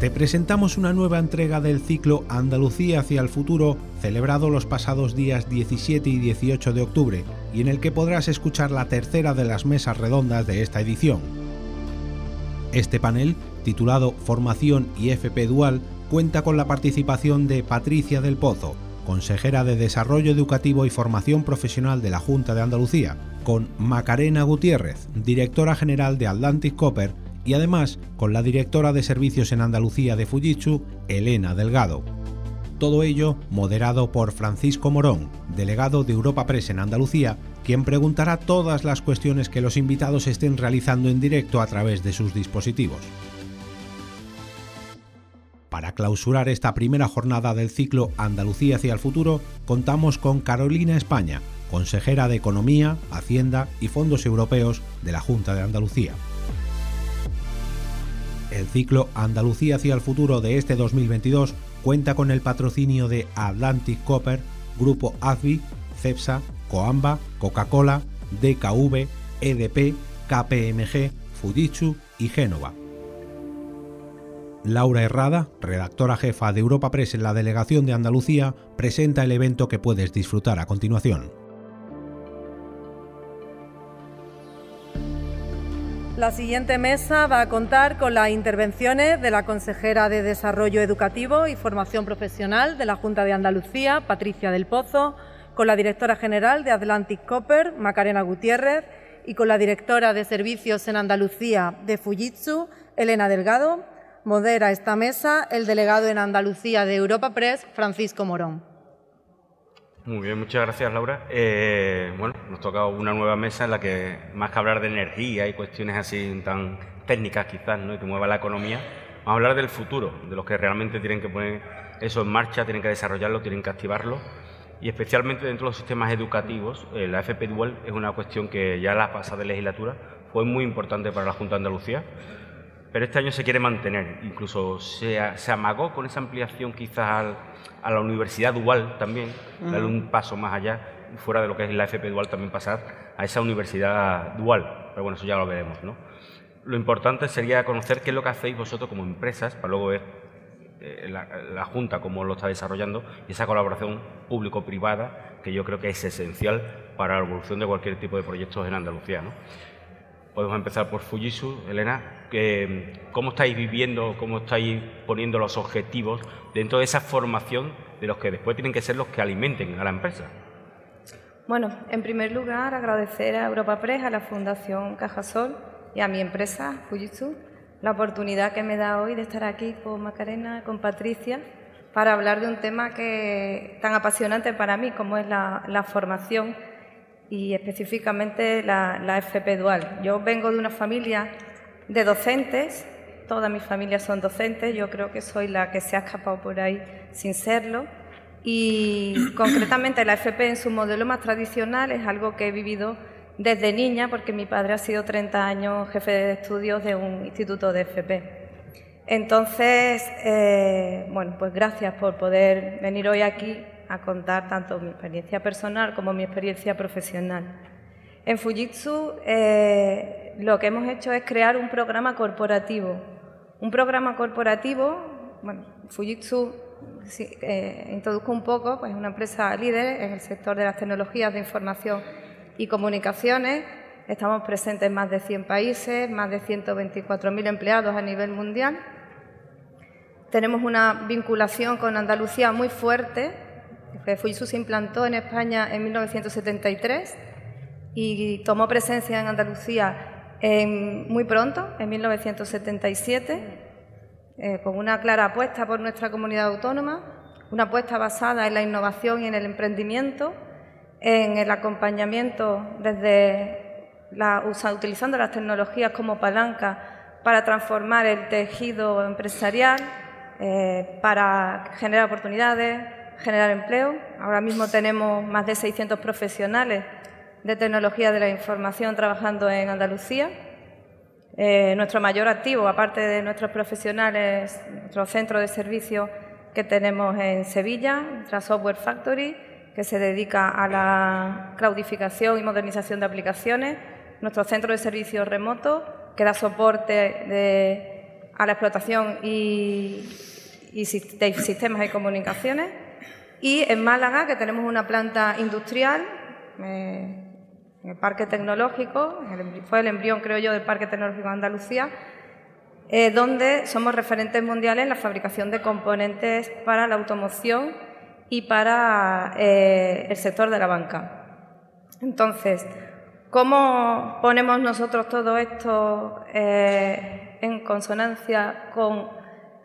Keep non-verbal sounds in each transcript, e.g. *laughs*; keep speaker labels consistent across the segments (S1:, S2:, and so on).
S1: te presentamos una nueva entrega del ciclo Andalucía hacia el futuro, celebrado los pasados días 17 y 18 de octubre, y en el que podrás escuchar la tercera de las mesas redondas de esta edición. Este panel, titulado Formación y FP Dual, cuenta con la participación de Patricia del Pozo, consejera de Desarrollo Educativo y Formación Profesional de la Junta de Andalucía, con Macarena Gutiérrez, directora general de Atlantic Copper, y además con la directora de servicios en Andalucía de Fujitsu, Elena Delgado. Todo ello moderado por Francisco Morón, delegado de Europa Press en Andalucía, quien preguntará todas las cuestiones que los invitados estén realizando en directo a través de sus dispositivos. Para clausurar esta primera jornada del ciclo Andalucía hacia el futuro, contamos con Carolina España, consejera de Economía, Hacienda y Fondos Europeos de la Junta de Andalucía. El ciclo Andalucía hacia el futuro de este 2022 cuenta con el patrocinio de Atlantic Copper, Grupo ADVI, CEPSA, Coamba, Coca-Cola, DKV, EDP, KPMG, Fujitsu y Génova. Laura Herrada, redactora jefa de Europa Press en la delegación de Andalucía, presenta el evento que puedes disfrutar a continuación.
S2: La siguiente mesa va a contar con las intervenciones de la consejera de Desarrollo Educativo y Formación Profesional de la Junta de Andalucía, Patricia del Pozo, con la directora general de Atlantic Copper, Macarena Gutiérrez, y con la directora de Servicios en Andalucía de Fujitsu, Elena Delgado. Modera esta mesa el delegado en Andalucía de Europa Press, Francisco Morón.
S3: Muy bien, muchas gracias Laura. Eh, bueno, nos toca una nueva mesa en la que más que hablar de energía y cuestiones así tan técnicas quizás, ¿no? y que mueva la economía, vamos a hablar del futuro, de los que realmente tienen que poner eso en marcha, tienen que desarrollarlo, tienen que activarlo y especialmente dentro de los sistemas educativos, eh, la FP Dual es una cuestión que ya la pasada legislatura fue muy importante para la Junta de Andalucía pero este año se quiere mantener, incluso se, amagó con esa ampliación quizás a la universidad dual también, darle un paso más allá, fuera de lo que es la FP dual también pasar a esa universidad dual, pero bueno, eso ya lo veremos, ¿no? Lo importante sería conocer qué es lo que hacéis vosotros como empresas, para luego ver eh, la, la, Junta cómo lo está desarrollando y esa colaboración público-privada que yo creo que es esencial para la evolución de cualquier tipo de proyectos en Andalucía, ¿no? Podemos empezar por Fujitsu, Elena. ¿Cómo estáis viviendo, cómo estáis poniendo los objetivos dentro de esa formación de los que después tienen que ser los que alimenten a la empresa?
S4: Bueno, en primer lugar, agradecer a Europa Press, a la Fundación Cajasol y a mi empresa, Fujitsu, la oportunidad que me da hoy de estar aquí con Macarena, con Patricia, para hablar de un tema que tan apasionante para mí como es la, la formación y específicamente la, FP Dual. Yo vengo de una familia de docentes, todas mis familias son docentes, yo creo que soy la que se ha escapado por ahí sin serlo. Y *coughs* concretamente la FP en su modelo más tradicional es algo que he vivido desde niña, porque mi padre ha sido 30 años jefe de estudios de un instituto de FP. Entonces, eh, bueno, pues gracias por poder venir hoy aquí a contar tanto mi experiencia personal como mi experiencia profesional. En Fujitsu eh, lo que hemos hecho es crear un programa corporativo. Un programa corporativo, bueno, Fujitsu eh, introduzco un poco, pues es una empresa líder en el sector de las tecnologías de información y comunicaciones. Estamos presentes en más de 100 países, más de 124.000 empleados a nivel mundial. Tenemos una vinculación con Andalucía muy fuerte, FUISU se implantó en España en 1973 y tomó presencia en Andalucía muy pronto, en 1977, eh, con una clara apuesta por nuestra comunidad autónoma, una apuesta basada en la innovación y en el emprendimiento, en el acompañamiento desde la, utilizando las tecnologías como palanca para transformar el tejido empresarial, eh, para generar oportunidades, generar empleo. Ahora mismo tenemos más de 600 profesionales de tecnología de la información trabajando en Andalucía. Eh, nuestro mayor activo, aparte de nuestros profesionales, nuestro centro de servicio que tenemos en Sevilla, nuestra Software Factory, que se dedica a la claudificación y modernización de aplicaciones, nuestro centro de servicios remoto, que da soporte a la explotación y, y de sistemas y comunicaciones. Y en Málaga, que tenemos una planta industrial, eh, el Parque Tecnológico, fue el embrión, creo yo, del Parque Tecnológico de Andalucía, eh, donde somos referentes mundiales en la fabricación de componentes para la automoción y para eh, el sector de la banca. Entonces, ¿cómo ponemos nosotros todo esto en consonancia con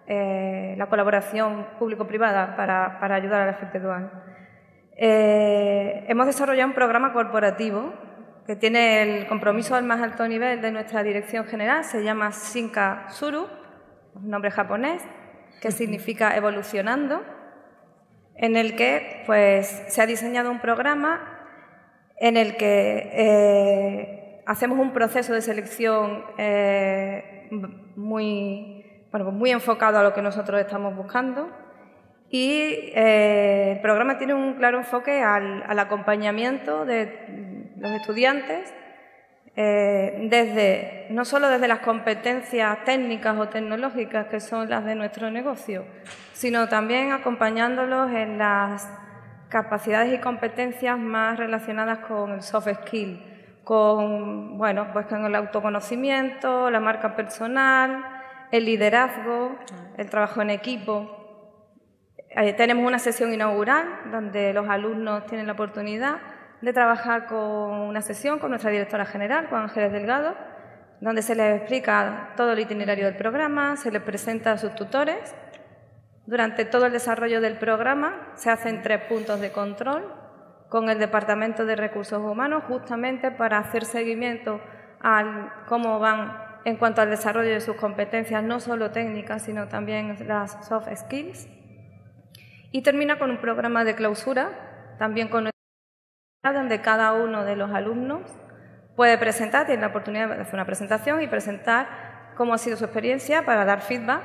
S4: la colaboración público-privada para, para, ayudar a la FP Dual? Eh, hemos desarrollado un programa corporativo que tiene el compromiso al más alto nivel de nuestra dirección general, se llama Shinka Suru, un nombre japonés, que significa evolucionando, en el que pues, se ha diseñado un programa en el que eh, hacemos un proceso de selección eh, muy, bueno, muy enfocado a lo que nosotros estamos buscando. Y eh, el programa tiene un claro enfoque al, acompañamiento de los estudiantes, eh, desde, no solo desde las competencias técnicas o tecnológicas que son las de nuestro negocio, sino también acompañándolos en las capacidades y competencias más relacionadas con el soft skill, con, bueno, pues con el autoconocimiento, la marca personal, el liderazgo, el trabajo en equipo. Eh, tenemos una sesión inaugural donde los alumnos tienen la oportunidad de trabajar con una sesión con nuestra directora general, Juan Ángeles Delgado, donde se les explica todo el itinerario del programa, se les presenta a sus tutores. Durante todo el desarrollo del programa se hacen tres puntos de control con el Departamento de Recursos Humanos justamente para hacer seguimiento a cómo van en cuanto al desarrollo de sus competencias, no solo técnicas, sino también las soft skills. Y termina con un programa de clausura, también con donde cada uno de los alumnos puede presentar, tiene la oportunidad de hacer una presentación y presentar cómo ha sido su experiencia para dar feedback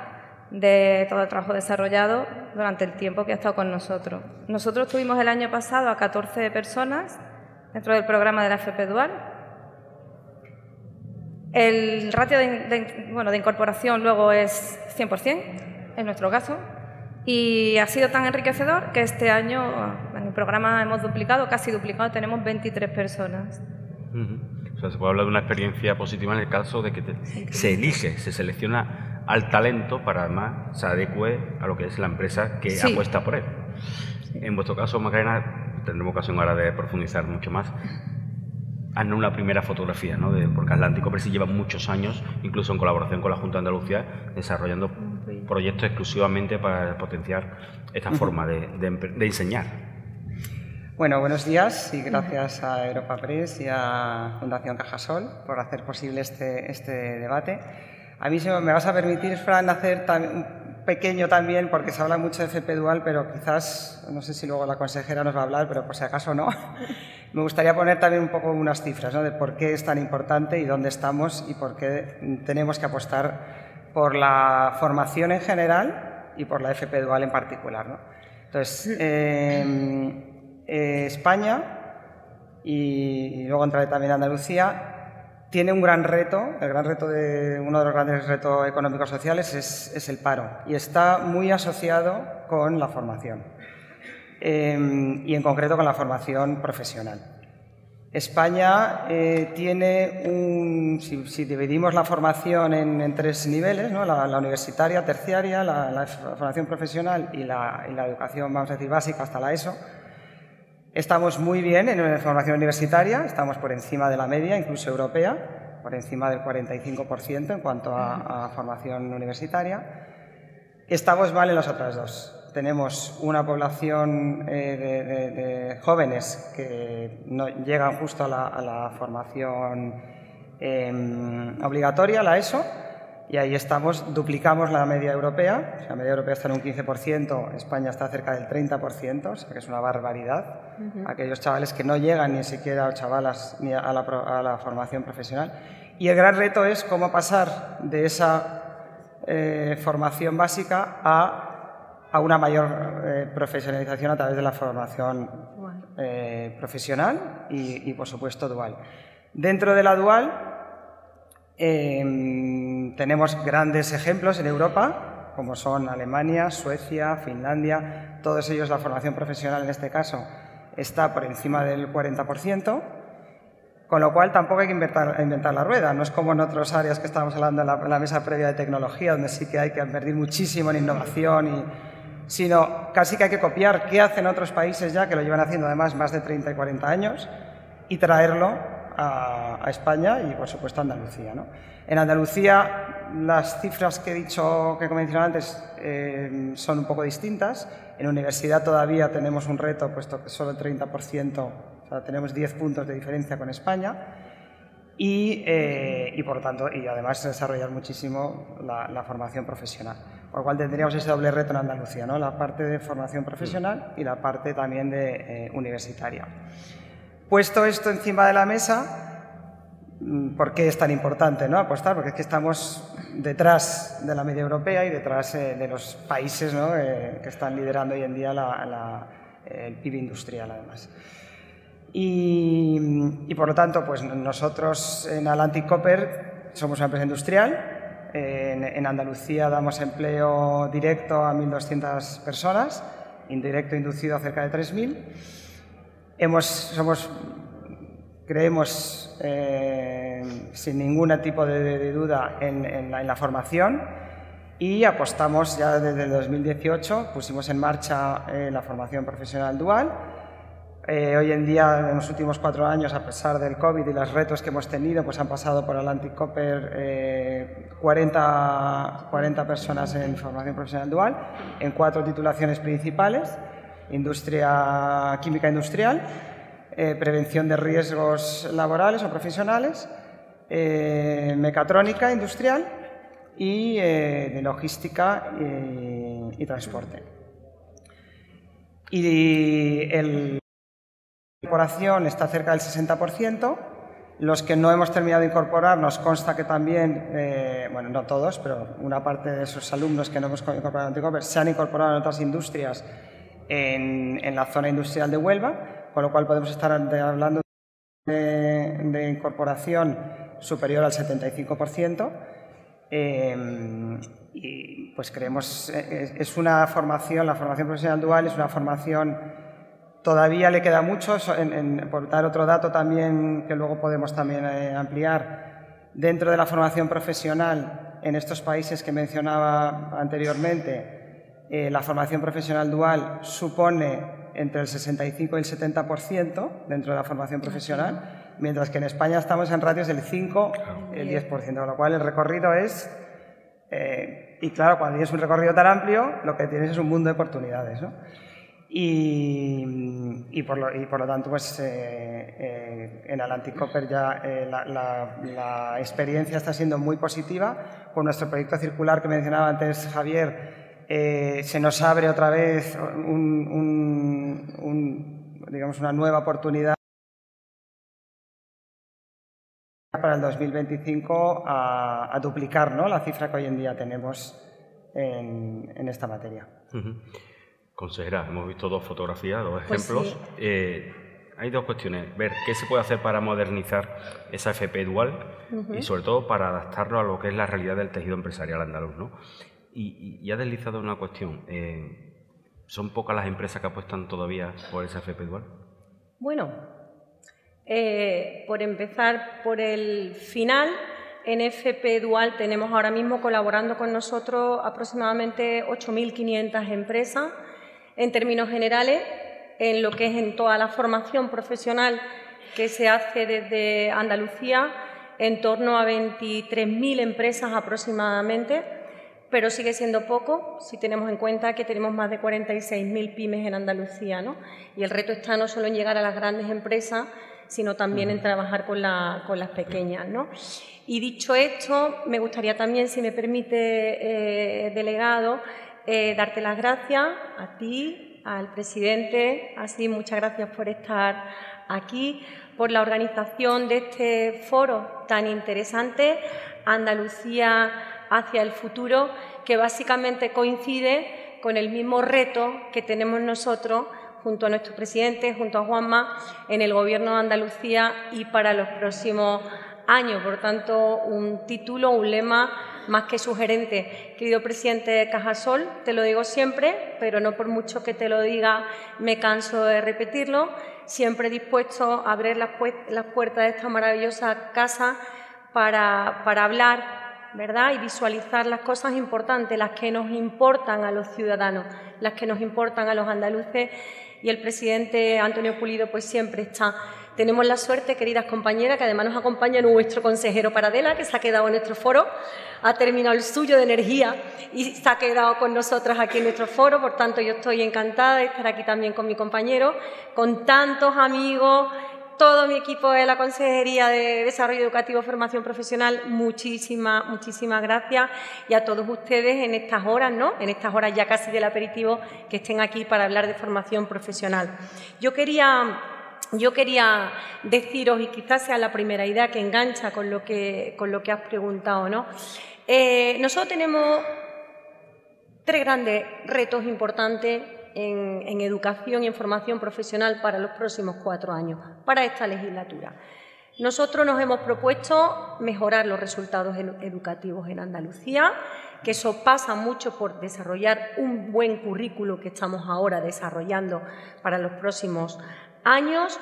S4: de todo el trabajo desarrollado durante el tiempo que ha estado con nosotros. Nosotros tuvimos el año pasado a 14 personas dentro del programa de la FP Dual. El ratio de, bueno, de incorporación luego es 100%, en nuestro caso, y ha sido tan enriquecedor que este año programa hemos duplicado, casi duplicado, tenemos 23 personas.
S3: O sea, se puede hablar de una experiencia positiva en el caso de que se elige, se selecciona al talento para además se adecue a lo que es la empresa que apuesta por él. En vuestro caso, Macarena, tendremos ocasión ahora de profundizar mucho más haznos una primera fotografía, ¿no? De, porque Atlántico Press lleva muchos años, incluso en colaboración con la Junta de Andalucía, desarrollando proyectos exclusivamente para potenciar esta forma de, enseñar.
S5: Bueno, buenos días y gracias a Europa Press y a Fundación Cajasol por hacer posible este, este debate. A mí me vas a permitir, Fran, hacer un pequeño también, porque se habla mucho de FP Dual, pero quizás, no sé si luego la consejera nos va a hablar, pero por si acaso no. *laughs* Me gustaría poner también un poco unas cifras ¿no? de por qué es tan importante y dónde estamos y por qué tenemos que apostar por la formación en general y por la FP Dual en particular. ¿no? Entonces, em, eh, España y, luego entraré también a Andalucía tiene un gran reto, el gran reto de uno de los grandes retos económicos sociales es, el paro y está muy asociado con la formación. Em, y en concreto con la formación profesional. España eh, tiene un, si, dividimos la formación en, tres niveles, la, universitaria, terciaria, la, formación profesional y, la, educación, vamos a decir, básica hasta la ESO, estamos muy bien en la formación universitaria, estamos por encima de la media, incluso europea, por encima del 45% en cuanto a, formación universitaria. Estamos mal en las otras dos tenemos una población eh, de, jóvenes que no llegan justo a la, formación em, obligatoria, la ESO, y ahí estamos, duplicamos la media europea, la media europea está en un 15%, España está cerca del 30%, o sea que es una barbaridad. Aquellos chavales que no llegan ni siquiera, chavalas, ni a la, a la formación profesional. Y el gran reto es cómo pasar de esa eh, formación básica a a una mayor eh, profesionalización a través de la formación eh, profesional y, por supuesto, dual. Dentro de la dual, Em, tenemos grandes ejemplos en Europa, como son Alemania, Suecia, Finlandia, todos ellos la formación profesional en este caso está por encima del 40%, con lo cual tampoco hay que inventar, inventar la rueda. No es como en otras áreas que estábamos hablando en la, mesa previa de tecnología, donde sí que hay que invertir muchísimo en innovación, y, sino casi que hay que copiar qué hacen otros países ya, que lo llevan haciendo además más de 30 y 40 años, y traerlo a, España y, por supuesto, a Andalucía. En Andalucía, las cifras que he dicho, que he mencionado antes, eh, son un poco distintas. En universidad todavía tenemos un reto, puesto que solo el 30%, o sea, tenemos 10 puntos de diferencia con España. Y, eh, y, por tanto, y además desarrollar muchísimo la, formación profesional. Por lo cual tendríamos ese doble reto en Andalucía, ¿no? la parte de formación profesional y la parte también de eh, universitaria. Puesto esto encima de la mesa, mm, ¿por qué es tan importante ¿no? apostar? Porque es que estamos detrás de la media europea y detrás eh, de los países eh, que están liderando hoy en día el PIB industrial, además. Y, por lo tanto, pues nosotros en Atlantic Copper somos una empresa industrial. En, en Andalucía damos empleo directo a 1.200 personas, indirecto inducido a cerca de 3.000 somos, creemos eh, sin ningún tipo de, duda en, la, formación y apostamos ya desde el 2018, pusimos en marcha eh, la formación profesional dual. Eh, hoy en día, en los últimos cuatro años, a pesar del COVID y los retos que hemos tenido, pues han pasado por Atlantic Copper 40, 40 personas en formación profesional dual, en cuatro titulaciones principales industria química industrial, eh, prevención de riesgos laborales o profesionales, eh, mecatrónica industrial y eh, de logística y, transporte. Y el, la incorporación está cerca del 60%. Los que no hemos terminado de incorporar, nos consta que también, bueno, no todos, pero una parte de esos alumnos que no hemos incorporado en se han incorporado en otras industrias en, la zona industrial de Huelva, con lo cual podemos estar hablando de, incorporación superior al 75%. Em, y pues creemos, eh, es, una formación, la formación profesional dual es una formación, todavía le queda mucho, por dar otro dato también que luego podemos también eh, ampliar, dentro de la formación profesional en estos países que mencionaba anteriormente, eh, la formación profesional dual supone entre el 65 y el 70% dentro de la formación profesional, mientras que en España estamos en ratios del 5 y el 10%, con lo cual el recorrido es... Eh, y claro, cuando tienes un recorrido tan amplio, lo que tienes es un mundo de oportunidades. ¿no? Y, por lo, y, por lo, tanto, pues eh, en Atlantic Copper ya la, la, experiencia está siendo muy positiva. Con nuestro proyecto circular que mencionaba antes Javier, eh, se nos abre otra vez digamos una nueva oportunidad para el 2025 a, duplicar ¿no? la cifra que hoy en día tenemos en, esta materia.
S3: Consejera, hemos visto dos fotografías, dos pues ejemplos. Eh, hay dos cuestiones. Ver qué se puede hacer para modernizar esa FP dual y sobre todo para adaptarlo a lo que es la realidad del tejido empresarial andaluz. ¿no? Y, ha deslizado una cuestión. Eh, ¿Son pocas las empresas que apuestan todavía por esa FP dual?
S6: Bueno, eh, por empezar por el final, en FP Dual tenemos ahora mismo colaborando con nosotros aproximadamente 8.500 empresas. En términos generales, en lo que es en toda la formación profesional que se hace desde Andalucía, en torno a 23.000 empresas aproximadamente pero sigue siendo poco si tenemos en cuenta que tenemos más de 46.000 pymes en Andalucía. ¿no? Y el reto está no solo en llegar a las grandes empresas, sino también en trabajar con, las pequeñas. ¿no? Y dicho esto, me gustaría también, si me permite, eh, delegado, eh, darte las gracias a ti, al presidente, así muchas gracias por estar aquí, por la organización de este foro tan interesante, Andalucía hacia el futuro, que básicamente coincide con el mismo reto que tenemos nosotros junto a nuestro presidente, junto a Juanma, en el Gobierno de Andalucía y para los próximos año. Por tanto, un título, un lema más que sugerente. Querido presidente de Cajasol, te lo digo siempre, pero no por mucho que te lo diga, me canso de repetirlo. Siempre dispuesto a abrir las, puertas de esta maravillosa casa para hablar ¿verdad? Y visualizar las cosas importantes, las que nos importan a los ciudadanos, las que nos importan a los andaluces. Y el presidente Antonio Pulido, pues siempre está tenemos la suerte, queridas compañeras, que además nos acompaña nuestro consejero Paradela, que se ha quedado en nuestro foro, ha terminado el suyo de energía y se ha quedado con nosotras aquí en nuestro foro. Por tanto, yo estoy encantada de estar aquí también con mi compañero, con tantos amigos, todo mi equipo de la Consejería de Desarrollo Educativo y Formación Profesional, muchísimas, muchísimas gracias y a todos ustedes en estas horas, ¿no? En estas horas ya casi del aperitivo, que estén aquí para hablar de formación profesional. Yo quería yo quería deciros, y quizás sea la primera idea que engancha con lo que, con lo que has preguntado, ¿no? Eh, nosotros tenemos tres grandes retos importantes en, en, educación y en formación profesional para los próximos cuatro años, para esta legislatura. Nosotros nos hemos propuesto mejorar los resultados educativos en Andalucía, que eso pasa mucho por desarrollar un buen currículo que estamos ahora desarrollando para los próximos años.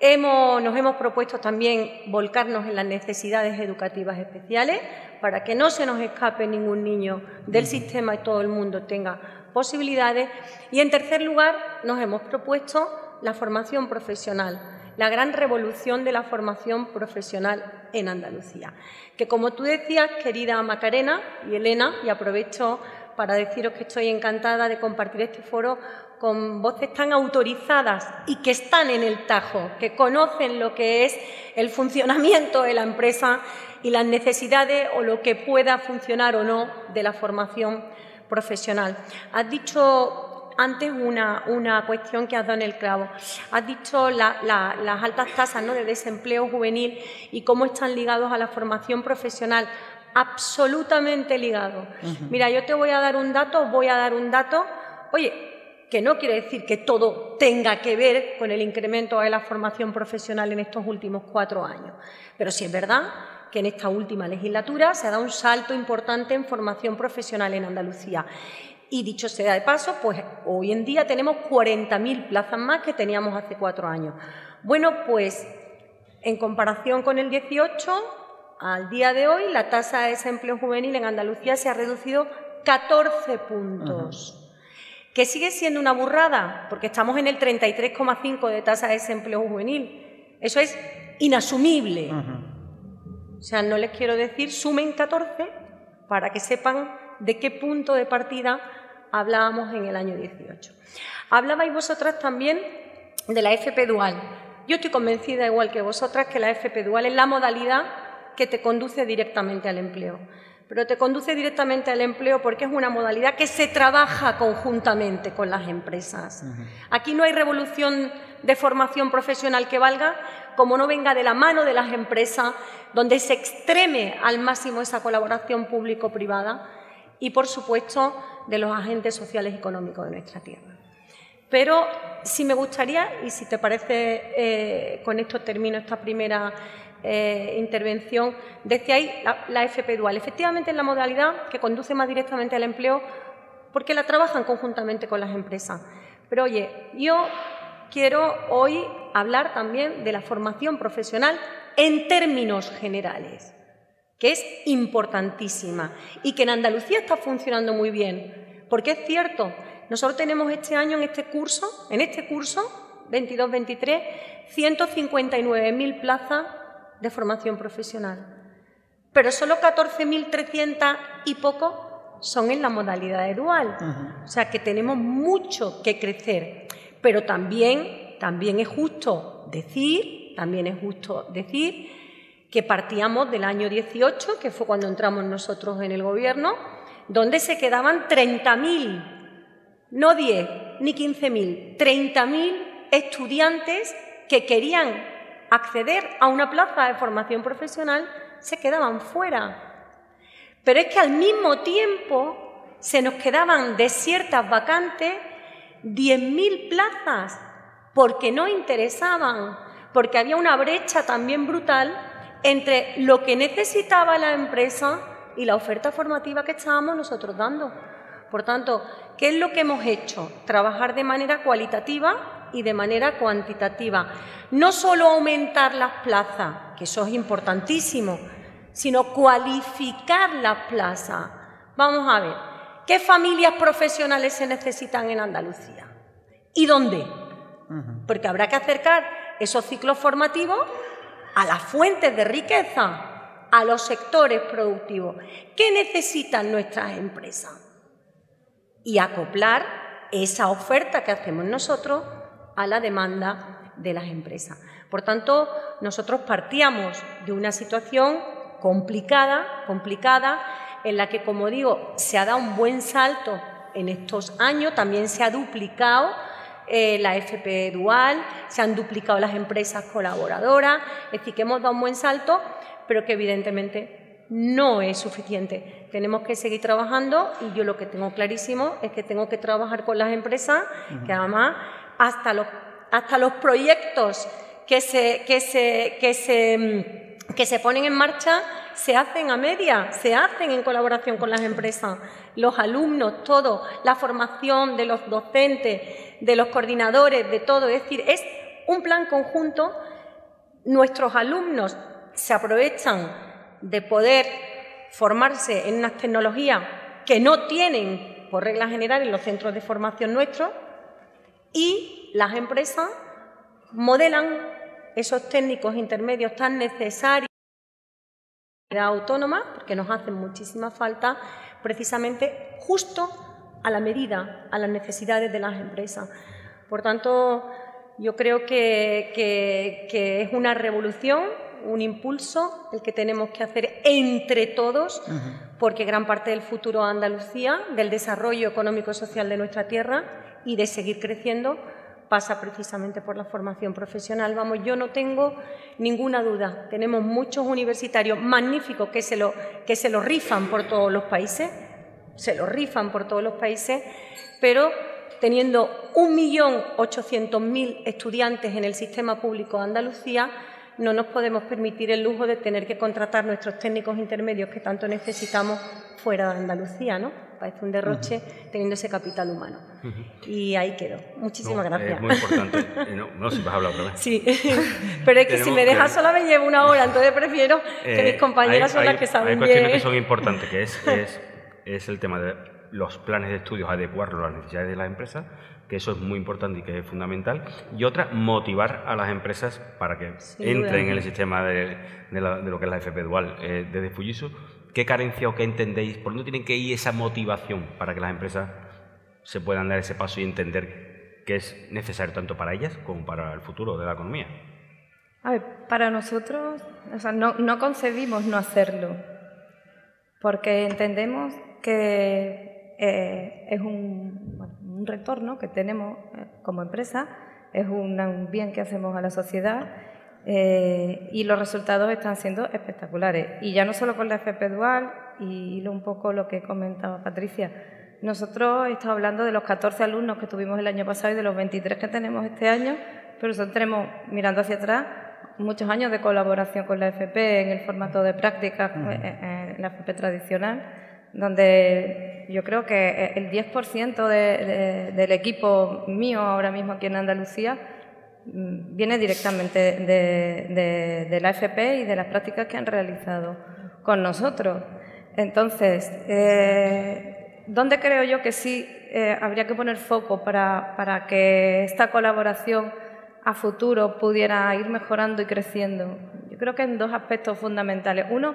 S6: nos hemos propuesto también volcarnos en las necesidades educativas especiales para que no se nos escape ningún niño del sistema y todo el mundo tenga posibilidades. Y en tercer lugar, nos hemos propuesto la formación profesional, la gran revolución de la formación profesional en Andalucía. Que como tú decías, querida Macarena y Elena, y aprovecho para deciros que estoy encantada de compartir este foro con voces tan autorizadas y que están en el tajo, que conocen lo que es el funcionamiento de la empresa y las necesidades o lo que pueda funcionar o no de la formación profesional. Has dicho antes una, una cuestión que has dado en el clavo. Has dicho las altas tasas ¿no? de desempleo juvenil y cómo están ligados a la formación profesional absolutamente ligados. Mira, yo te voy a dar un dato, voy a dar un dato. Oye, que no quiere decir que todo tenga que ver con el incremento de la formación profesional en estos últimos cuatro años. Pero sí es verdad que en esta última legislatura se ha dado un salto importante en formación profesional en Andalucía. Y dicho sea de paso, pues hoy en día tenemos 40.000 plazas más que teníamos hace cuatro años. Bueno, pues en comparación con el 18, al día de hoy la tasa de desempleo juvenil en Andalucía se ha reducido 14 puntos que sigue siendo una burrada, porque estamos en el 33,5 de tasa de desempleo juvenil. Eso es inasumible. O sea, no les quiero decir, sumen 14 para que sepan de qué punto de partida hablábamos en el año 18. Hablabais vosotras también de la FP Dual. Yo estoy convencida, igual que vosotras, que la FP Dual es la modalidad que te conduce directamente al empleo pero te conduce directamente al empleo porque es una modalidad que se trabaja conjuntamente con las empresas. Aquí no hay revolución de formación profesional que valga como no venga de la mano de las empresas, donde se extreme al máximo esa colaboración público-privada y, por supuesto, de los agentes sociales y económicos de nuestra tierra. Pero si me gustaría, y si te parece, eh, con esto termino esta primera eh, intervención, decíais la, la FP dual. Efectivamente es la modalidad que conduce más directamente al empleo porque la trabajan conjuntamente con las empresas. Pero oye, yo quiero hoy hablar también de la formación profesional en términos generales, que es importantísima y que en Andalucía está funcionando muy bien. Porque es cierto, nosotros tenemos este año en este curso, en este curso 22-23, 159.000 plazas de formación profesional. Pero solo 14.300 y poco son en la modalidad de dual. O sea que tenemos mucho que crecer. Pero también, también es justo decir, también es justo decir que partíamos del año 18, que fue cuando entramos nosotros en el gobierno, donde se quedaban 30.000, no 10 ni 15.000, 30.000 estudiantes que querían acceder a una plaza de formación profesional se quedaban fuera. Pero es que al mismo tiempo se nos quedaban desiertas vacantes 10.000 plazas porque no interesaban, porque había una brecha también brutal entre lo que necesitaba la empresa y la oferta formativa que estábamos nosotros dando. Por tanto, ¿qué es lo que hemos hecho? Trabajar de manera cualitativa y de manera cuantitativa. No solo aumentar las plazas, que eso es importantísimo, sino cualificar las plazas. Vamos a ver, ¿qué familias profesionales se necesitan en Andalucía? ¿Y dónde? Porque habrá que acercar esos ciclos formativos a las fuentes de riqueza, a los sectores productivos. ¿Qué necesitan nuestras empresas? Y acoplar esa oferta que hacemos nosotros a la demanda de las empresas. Por tanto, nosotros partíamos de una situación complicada, complicada, en la que, como digo, se ha dado un buen salto en estos años, también se ha duplicado eh, la FP Dual, se han duplicado las empresas colaboradoras, es decir, que hemos dado un buen salto, pero que evidentemente no es suficiente. Tenemos que seguir trabajando y yo lo que tengo clarísimo es que tengo que trabajar con las empresas, que además hasta los, hasta los proyectos que se, que se, que se, mm, que se ponen en marcha se hacen a media, se hacen en colaboración con las empresas, los alumnos, todo, la formación de los docentes, de los coordinadores, de todo. Es decir, es un plan conjunto. Nuestros alumnos se aprovechan de poder formarse en unas tecnologías que no tienen, por regla general, en los centros de formación nuestros, y las empresas modelan esos técnicos intermedios tan necesarios autónoma, porque nos hacen muchísima falta, precisamente justo a la medida, a las necesidades de las empresas. Por tanto, yo creo que, que, es una revolución, un impulso el que tenemos que hacer entre todos, porque gran parte del futuro de Andalucía, del desarrollo económico y social de nuestra tierra y de seguir creciendo, pasa precisamente por la formación profesional. Vamos, yo no tengo ninguna duda. Tenemos muchos universitarios magníficos que se lo, que se rifan por todos los países, se lo rifan por todos los países, pero teniendo 1.800.000 estudiantes en el sistema público de Andalucía, no nos podemos permitir el lujo de tener que contratar nuestros técnicos intermedios que tanto necesitamos fuera de Andalucía, ¿no? Parece un derroche teniendo ese capital humano. Y ahí quedo. Muchísimas gracias.
S3: Es muy importante. Eh, no, si vas a hablar otra vez.
S6: Sí, *laughs* pero es que si me dejas sola me llevo una hora, entonces prefiero que mis eh, compañeras son las que saben
S3: Hay cuestiones que son importantes, que es, es, es el tema de los planes de estudios, adecuarlos a las necesidades de las empresas, que eso es muy importante y que es fundamental, y otra, motivar a las empresas para que entren en el sistema de, lo que es la FP Dual. Eh, desde Fujitsu, ¿qué carencia o qué entendéis? ¿Por dónde tienen que ir esa motivación para que las empresas se puedan dar ese paso y entender que es necesario tanto para ellas como para el futuro de la economía?
S4: A ver, para nosotros, o sea, no, concebimos no hacerlo, porque entendemos que eh, es un, un retorno que tenemos eh, como empresa, es un, bien que hacemos a la sociedad eh, y los resultados están siendo espectaculares. Y ya no solo con la FP Dual y un poco lo que comentaba Patricia, nosotros estamos hablando de los 14 alumnos que tuvimos el año pasado y de los 23 que tenemos este año, pero nosotros tenemos, mirando hacia atrás, muchos años de colaboración con la FP en el formato de prácticas, eh, en la FP tradicional donde yo creo que el 10% del equipo mío ahora mismo aquí en Andalucía viene directamente de, la FP y de las prácticas que han realizado con nosotros. Entonces, eh, ¿dónde creo yo que sí eh, habría que poner foco para, para que esta colaboración a futuro pudiera ir mejorando y creciendo? Yo creo que en dos aspectos fundamentales. Uno,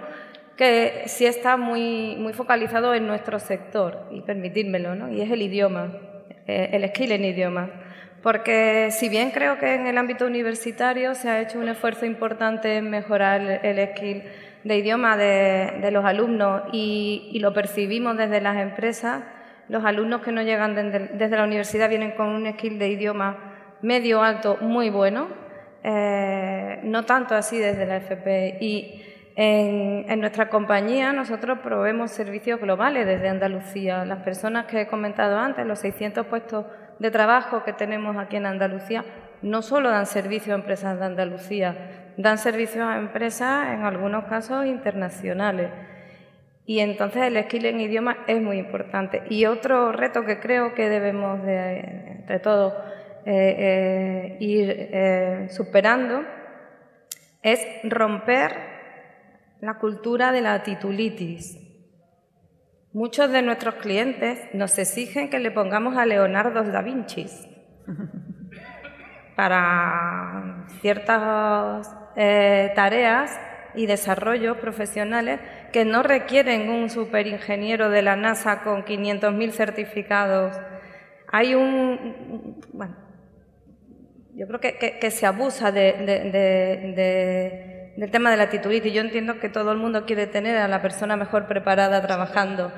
S4: que sí está muy, muy focalizado en nuestro sector, y permitírmelo, ¿no? y es el idioma, eh, el skill en idioma. Porque si bien creo que en el ámbito universitario se ha hecho un esfuerzo importante en mejorar el skill de idioma de, los alumnos y, lo percibimos desde las empresas, los alumnos que no llegan desde, la universidad vienen con un skill de idioma medio alto muy bueno, eh, no tanto así desde la FP. Y en, nuestra compañía nosotros proveemos servicios globales desde Andalucía. Las personas que he comentado antes, los 600 puestos de trabajo que tenemos aquí en Andalucía, no solo dan servicio a empresas de Andalucía, dan servicios a empresas, en algunos casos internacionales. Y entonces el skill en idioma es muy importante. Y otro reto que creo que debemos, de, entre todos, eh, eh, ir eh, superando es romper la cultura de la titulitis. Muchos de nuestros clientes nos exigen que le pongamos a Leonardo da Vinci *laughs* para ciertas tareas y desarrollos profesionales que no requieren un superingeniero de la NASA con 500.000 certificados. Hay un. Bueno, yo creo que, se abusa del tema de la titulitis. Yo entiendo que todo el mundo quiere tener a la persona mejor preparada trabajando,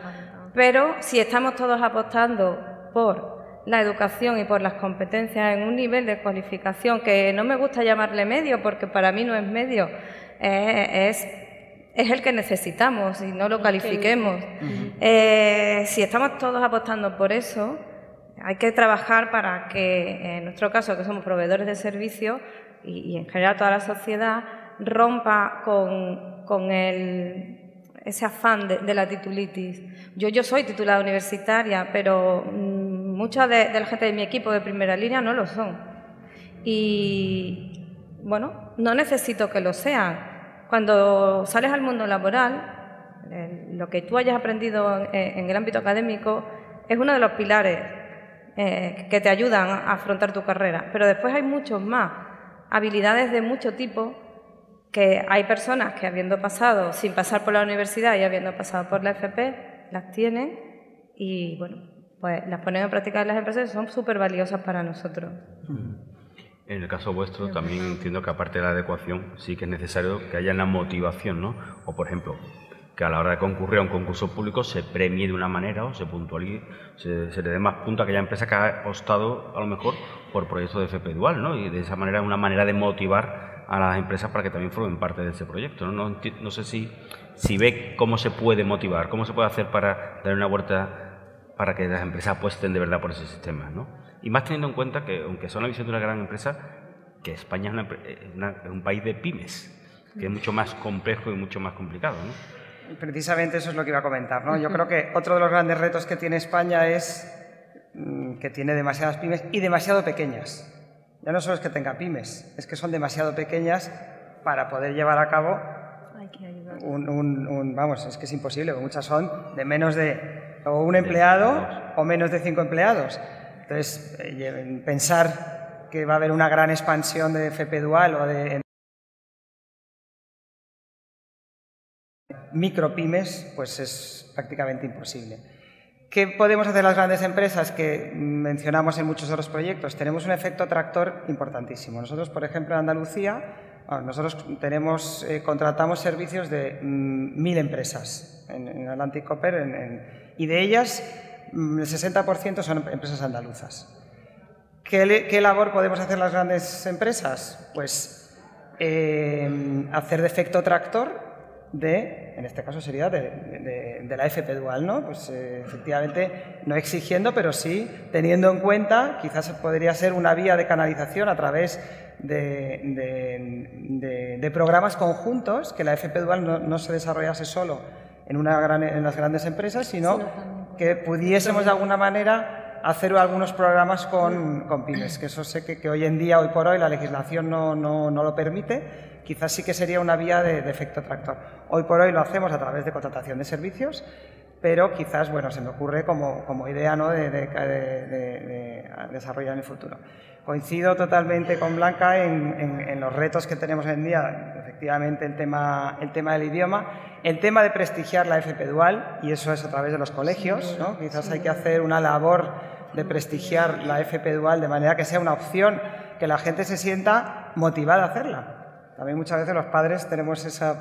S4: pero si estamos todos apostando por la educación y por las competencias en un nivel de cualificación que no me gusta llamarle medio porque para mí no es medio, es, es el que necesitamos y no lo califiquemos. Eh, si estamos todos apostando por eso, hay que trabajar para que, en nuestro caso, que somos proveedores de servicios y, en general toda la sociedad, rompa con, ese afán de, la titulitis. Yo, yo soy titulada universitaria, pero mm, mucha de, de la gente de mi equipo de primera línea no lo son. Y, bueno, no necesito que lo sean. Cuando sales al mundo laboral, lo que tú hayas aprendido en, el ámbito académico es uno de los pilares eh, que te ayudan a afrontar tu carrera. Pero después hay muchos más, habilidades de mucho tipo que hay personas que habiendo pasado sin pasar por la universidad y habiendo pasado por la FP, las tienen y bueno, pues las ponen en práctica en las empresas y son súper valiosas para nosotros.
S3: En el caso vuestro también entiendo que aparte de la adecuación sí que es necesario que haya una motivación, ¿no? O por ejemplo, que a la hora de concurrir a un concurso público se premie de una manera o se puntualice, se, le dé más punto a aquella empresa que ha apostado a lo mejor por proyectos de FP Dual, ¿no? Y de esa manera una manera de motivar a las empresas para que también formen parte de ese proyecto, ¿no? No, sé si, si ve cómo se puede motivar, cómo se puede hacer para dar una vuelta para que las empresas apuesten de verdad por ese sistema, ¿no? Y más teniendo en cuenta que, aunque sea una visión de una gran empresa, que España es, un país de pymes, que es mucho más complejo y mucho más complicado. ¿no?
S5: Precisamente eso es lo que iba a comentar. ¿no? Yo creo que otro de los grandes retos que tiene España es mm, que tiene demasiadas pymes y demasiado pequeñas. Ya no solo es que tenga pymes, es que son demasiado pequeñas para poder llevar a cabo un, un, vamos, es que es imposible, muchas son de menos de o un empleado o menos de cinco empleados. Entonces, eh, pensar que va a haber una gran expansión de FP Dual o de micropymes, pues es prácticamente imposible. ¿Qué podemos hacer las grandes empresas que mencionamos en muchos otros proyectos? Tenemos un efecto tractor importantísimo. Nosotros, por ejemplo, en Andalucía, nosotros tenemos, eh, contratamos servicios de mm, mil empresas en, Atlantic Copper y de ellas Mm, el 60% son empresas andaluzas. ¿Qué, labor podemos hacer las grandes empresas? Pues eh, hacer de efecto tractor de, en este caso sería de, la FP Dual, ¿no? Pues eh, efectivamente no exigiendo, pero sí teniendo en cuenta, quizás podría ser una vía de canalización a través de, programas conjuntos, que la FP Dual no, se desarrollase solo en, una en las grandes empresas, sino que pudiésemos de alguna manera hacer algunos programas con, con pymes, que eso sé que, hoy en día, hoy por hoy, la legislación no, no, no lo permite, quizás sí que sería una vía de, efecto tractor. Hoy por hoy lo hacemos a través de contratación de servicios, pero quizás, bueno, se me ocurre como, como idea ¿no? de, de, desarrollar en el futuro. Coincido totalmente con Blanca en, en, los retos que tenemos hoy en día, efectivamente el tema, el tema del idioma, el tema de prestigiar la FP Dual, y eso es a través de los colegios, ¿no? quizás hay que hacer una labor de prestigiar la FP Dual de manera que sea una opción, que la gente se sienta motivada a hacerla. También muchas veces los padres tenemos esa,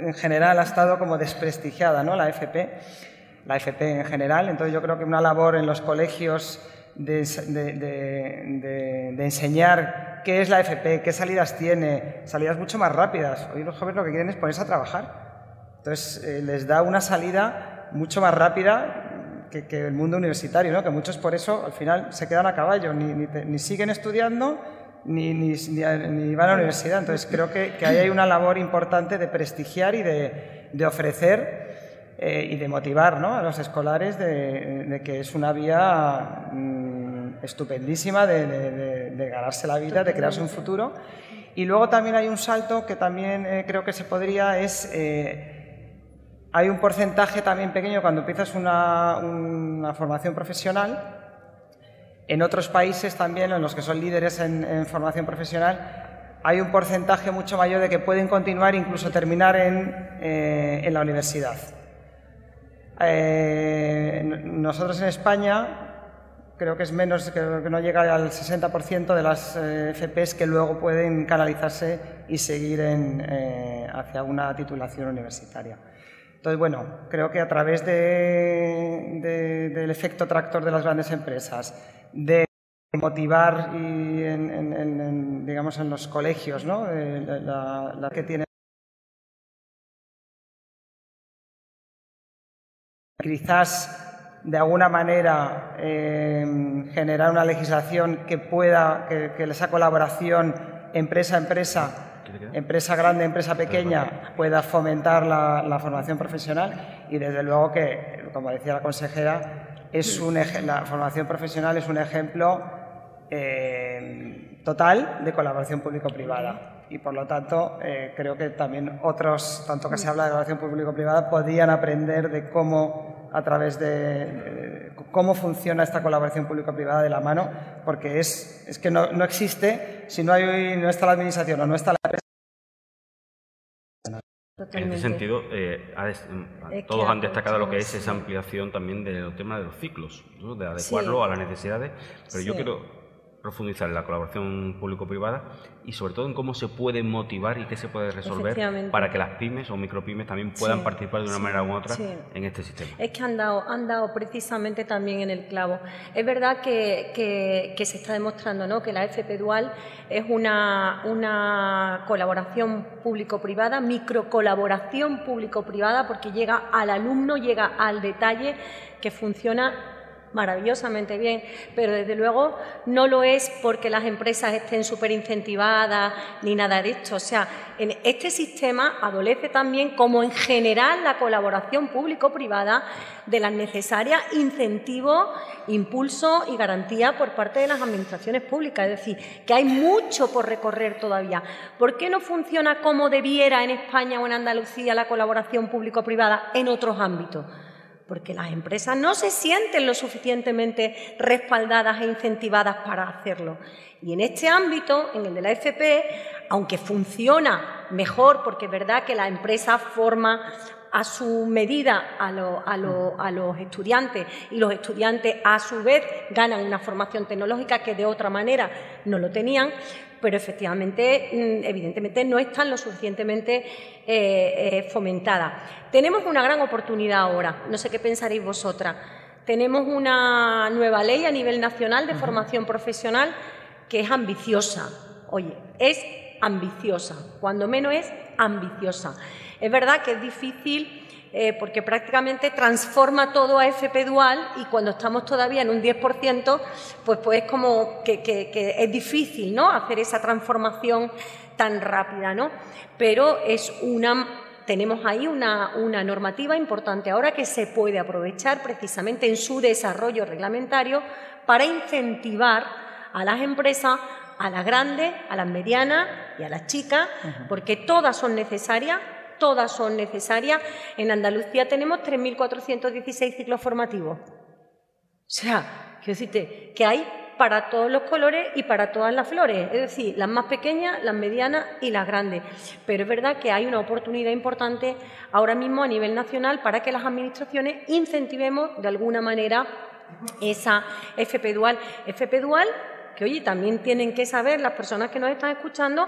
S5: en general ha estado como desprestigiada, ¿no? La FP, la FP en general. Entonces yo creo que una labor en los colegios de, de, enseñar qué es la FP, qué salidas tiene, salidas mucho más rápidas. Hoy los jóvenes lo que quieren es ponerse a trabajar. Entonces, eh, les da una salida mucho más rápida que, el mundo universitario, ¿no? que muchos por eso al final se quedan a caballo, ni, siguen estudiando, ni, ni, ni, van a la universidad. Entonces creo que, que ahí hay una labor importante de prestigiar y de, de ofrecer eh, y de motivar ¿no? a los escolares de, de, que es una vía mmm, estupendísima de, de, ganarse la vida, de crearse un futuro. Y luego también hay un salto que también eh, creo que se podría, es... Eh, hay un porcentaje también pequeño cuando empiezas una, una formación profesional en otros países también, en los que son líderes en, formación profesional, hay un porcentaje mucho mayor de que pueden continuar, incluso terminar en, eh, la universidad. Eh, nosotros en España creo que es menos, que no llega al 60% de las eh, FPs que luego pueden canalizarse y seguir eh, hacia una titulación universitaria. Entonces, bueno, creo que a través de, de, del efecto tractor de las grandes empresas, de motivar en, digamos, en los colegios, ¿no? Eh, la, que tiene quizás de alguna manera eh, generar una legislación que pueda, que, que esa colaboración empresa a empresa empresa grande, empresa pequeña, pueda fomentar la, la, formación profesional y desde luego que, como decía la consejera, es un, la formación profesional es un ejemplo eh, total de colaboración público-privada. Y por lo tanto eh, creo que también otros, tanto que se habla de colaboración público-privada, podían aprender de cómo a través de, de cómo funciona esta colaboración público-privada de la mano, porque es, es que no, no, existe si no, hay, no está la administración o no está la
S3: En este sentido, eh, todos han destacado lo que es esa ampliación también del tema de los ciclos, ¿no? de adecuarlo sí. a las necesidades, pero sí. yo quiero profundizar en la colaboración público-privada y sobre todo en cómo se puede motivar y qué se puede resolver para que las pymes o micropymes también puedan sí, participar de una sí, manera u otra en este sistema.
S6: Es que han dado, han dado precisamente también en el clavo. Es verdad que, que, que se está demostrando ¿no? que la FP Dual es una, una colaboración público-privada, microcolaboración público-privada, porque llega al alumno, llega al detalle que funciona maravillosamente bien, pero desde luego no lo es porque las empresas estén súper incentivadas ni nada de esto. O sea, en este sistema adolece también, como en general la colaboración público-privada, de las necesarias incentivos, impulso y garantía por parte de las administraciones públicas. Es decir, que hay mucho por recorrer todavía. ¿Por qué no funciona como debiera en España o en Andalucía la colaboración público-privada en otros ámbitos? Porque las empresas no se sienten lo suficientemente respaldadas e incentivadas para hacerlo. Y en este ámbito, en el de la FP, aunque funciona mejor, porque es verdad que la empresa forma a su medida a, a, los estudiantes y los estudiantes a su vez ganan una formación tecnológica que de otra manera no lo tenían, pero efectivamente, mm, evidentemente, no están lo suficientemente eh, eh, fomentadas. Tenemos una gran oportunidad ahora, no sé qué pensaréis vosotras. Tenemos una nueva ley a nivel nacional de formación profesional que es ambiciosa. Oye, es ambiciosa, cuando menos es ambiciosa. Es verdad que es difícil eh, porque prácticamente transforma todo a FP dual y cuando estamos todavía en un 10%, pues, pues es como que, que, que, es difícil ¿no? hacer esa transformación tan rápida, ¿no? Pero es una, tenemos ahí una, una normativa importante ahora que se puede aprovechar precisamente en su desarrollo reglamentario para incentivar a las empresas a las grandes, a las medianas y a las chicas, porque todas son necesarias todas son necesarias. En Andalucía tenemos 3.416 ciclos formativos. O sea, quiero decirte que hay para todos los colores y para todas las flores, es decir, las más pequeñas, las medianas y las grandes. Pero es verdad que hay una oportunidad importante ahora mismo a nivel nacional para que las administraciones incentivemos de alguna manera esa FP dual. FP dual, que oye, también tienen que saber las personas que nos están escuchando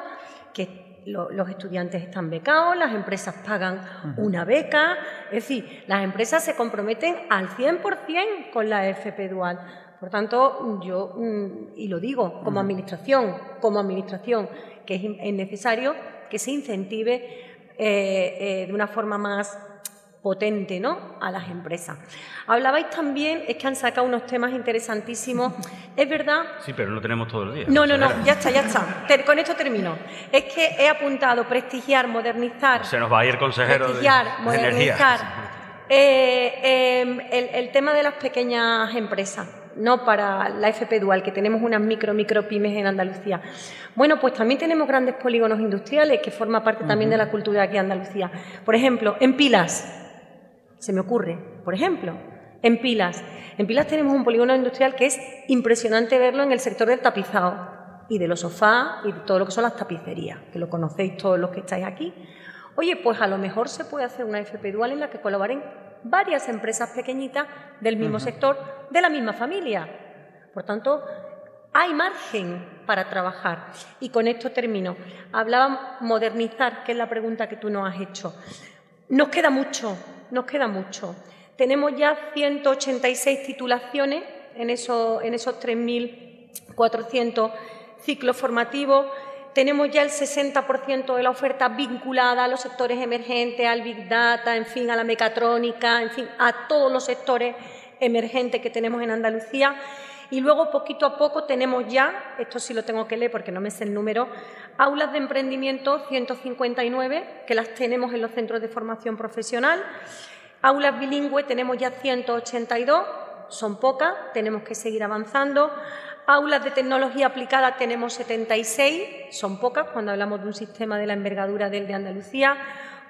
S6: que los estudiantes están becados, las empresas pagan una beca, es decir, las empresas se comprometen al 100% con la FP dual. Por tanto, yo, mm, y lo digo como administración, como administración, que es necesario que se incentive eh, eh, de una forma más potente ¿no? a las empresas. Hablabais también, es que han sacado unos temas interesantísimos. *laughs* Es verdad.
S3: Sí, pero no tenemos todo el día.
S6: No, no, no, ya está, ya está. con esto termino. Es que he apuntado prestigiar, modernizar.
S3: Se nos va a ir consejero
S6: prestigiar, modernizar. *laughs* Eh, em, el tema de las pequeñas empresas no para la FP Dual, que tenemos unas micro, micro pymes en Andalucía. Bueno, pues también tenemos grandes polígonos industriales, que forma parte también de la cultura aquí en Andalucía. Por ejemplo, en Pilas, se me ocurre, por ejemplo, en Pilas. En Pilas tenemos un polígono industrial que es impresionante verlo en el sector del tapizado y de los sofás y de todo lo que son las tapicerías, que lo conocéis todos los que estáis aquí. Oye, pues a lo mejor se puede hacer una FP dual en la que colaboren varias empresas pequeñitas del mismo sector, de la misma familia. Por tanto, hay margen para trabajar. Y con esto termino. Hablaba modernizar, que es la pregunta que tú nos has hecho. Nos queda mucho, nos queda mucho. Tenemos ya 186 titulaciones en esos, en esos 3.400 ciclos formativos tenemos ya el 60% de la oferta vinculada a los sectores emergentes, al Big Data, en fin, a la mecatrónica, en fin, a todos los sectores emergentes que tenemos en Andalucía. Y luego, poquito a poco, tenemos ya, esto sí lo tengo que leer porque no me sé el número, aulas de emprendimiento 159, que las tenemos en los centros de formación profesional. Aulas bilingües tenemos ya 182, son pocas, tenemos que seguir avanzando. Aulas de tecnología aplicada tenemos 76, son pocas cuando hablamos de un sistema de la envergadura del de Andalucía.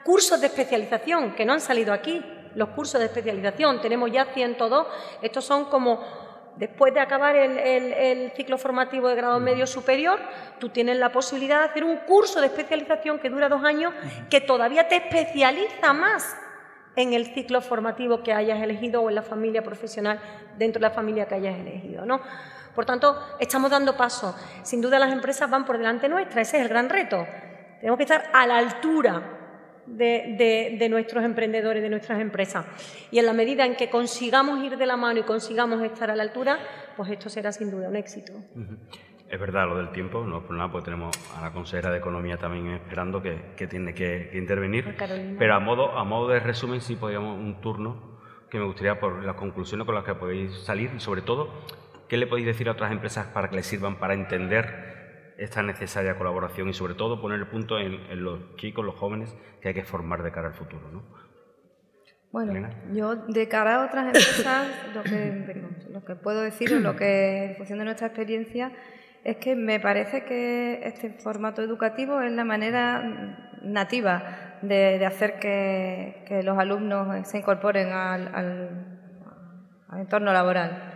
S6: Cursos de especialización, que no han salido aquí, los cursos de especialización, tenemos ya 102. Estos son como, después de acabar el, ciclo formativo de grado medio superior, tú tienes la posibilidad de hacer un curso de especialización que dura dos años, que todavía te especializa más en el ciclo formativo que hayas elegido o en la familia profesional dentro de la familia que hayas elegido. ¿no? Por tanto, estamos dando paso. Sin duda las empresas van por delante nuestra, ese es el gran reto. Tenemos que estar a la altura de, nuestros emprendedores, de nuestras empresas. Y en la medida en que consigamos ir de la mano y consigamos estar a la altura, pues esto será sin duda un éxito.
S3: Es verdad lo del tiempo, no por nada, porque tenemos a la consejera de Economía también esperando que, tiene que, intervenir. Pero a modo, a modo de resumen, sí podríamos un turno que me gustaría por las conclusiones con las que podéis salir y sobre todo ¿Qué le podéis decir a otras empresas para que les sirvan para entender esta necesaria colaboración y sobre todo poner el punto en, los chicos, los jóvenes que hay que formar de cara al futuro? ¿no?
S4: Bueno, yo de cara a otras empresas lo que, lo que puedo decir o lo que en función de nuestra experiencia es que me parece que este formato educativo es la manera nativa de, hacer que, los alumnos se incorporen al entorno laboral.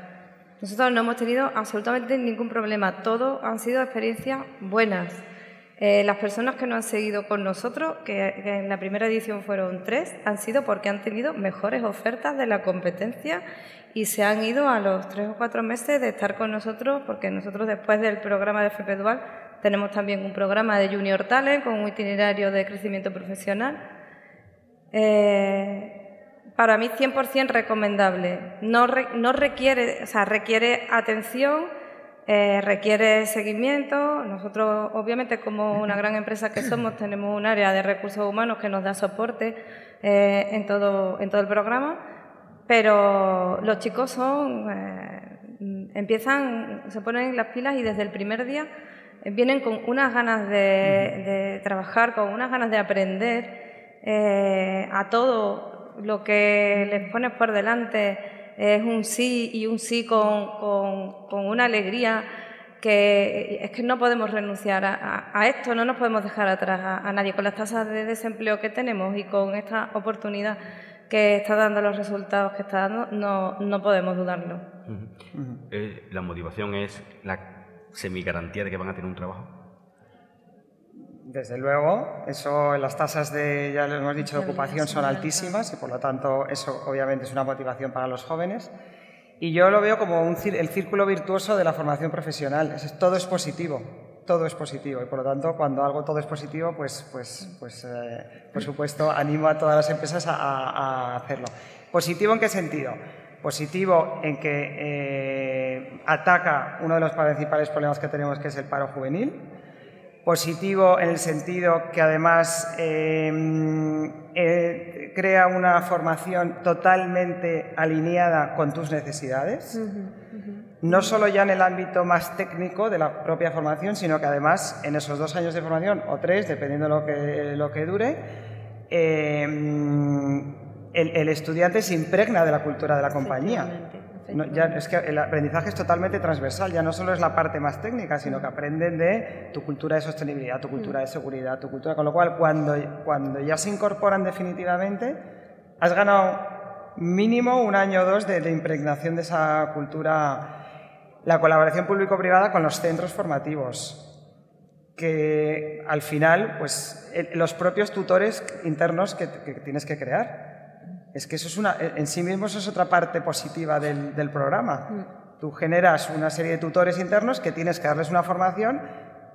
S4: Nosotros no hemos tenido absolutamente ningún problema, todo han sido experiencias buenas. Eh, las personas que nos han seguido con nosotros, que, en la primera edición fueron tres, han sido porque han tenido mejores ofertas de la competencia y se han ido a los tres o cuatro meses de estar con nosotros, porque nosotros después del programa de FP Dual tenemos también un programa de Junior Talent con un itinerario de crecimiento profesional. Eh, para mí 100% recomendable. No, no requiere, o sea, requiere atención, eh, requiere seguimiento. Nosotros, obviamente, como una gran empresa que somos, tenemos un área de recursos humanos que nos da soporte eh, en, todo, en todo el programa, pero los chicos son, eh, empiezan, se ponen las pilas y desde el primer día vienen con unas ganas de, de trabajar, con unas ganas de aprender a todo lo que les pones por delante es un sí y un sí con, con, una alegría que es que no podemos renunciar a, esto, no nos podemos dejar atrás a, nadie con las tasas de desempleo que tenemos y con esta oportunidad que está dando los resultados que está dando, no, no podemos dudarlo.
S3: Eh, la motivación es la semigarantía de que van a tener un trabajo.
S5: Desde luego, eso, las tasas de, ya lo hemos dicho, de ocupación son altísimas y por lo tanto eso obviamente es una motivación para los jóvenes. Y yo lo veo como un, el círculo virtuoso de la formación profesional. Es, todo es positivo, todo es positivo y por lo tanto cuando algo todo es positivo, pues, pues, pues eh, por supuesto animo a todas las empresas a, hacerlo. ¿Positivo en qué sentido? Positivo en que eh, ataca uno de los principales problemas que tenemos, que es el paro juvenil positivo en el sentido que además em, eh, crea una formación totalmente alineada con tus necesidades, no solo ya en el ámbito más técnico de la propia formación, sino que además en esos dos años de formación, o tres, dependiendo de lo que, lo que dure, eh, el, estudiante se impregna de la cultura de la compañía. Ya, es que el aprendizaje es totalmente transversal, ya no solo es la parte más técnica, sino que aprenden de tu cultura de sostenibilidad, tu cultura de seguridad, tu cultura, con lo cual cuando, cuando ya se incorporan definitivamente, has ganado mínimo un año o dos de, de impregnación de esa cultura la colaboración público-privada con los centros formativos, que al final, pues los propios tutores internos que, tienes que crear. Es que eso es una, en sí mismo eso es otra parte positiva del, programa. Mm. Tú generas una serie de tutores internos que tienes que darles una formación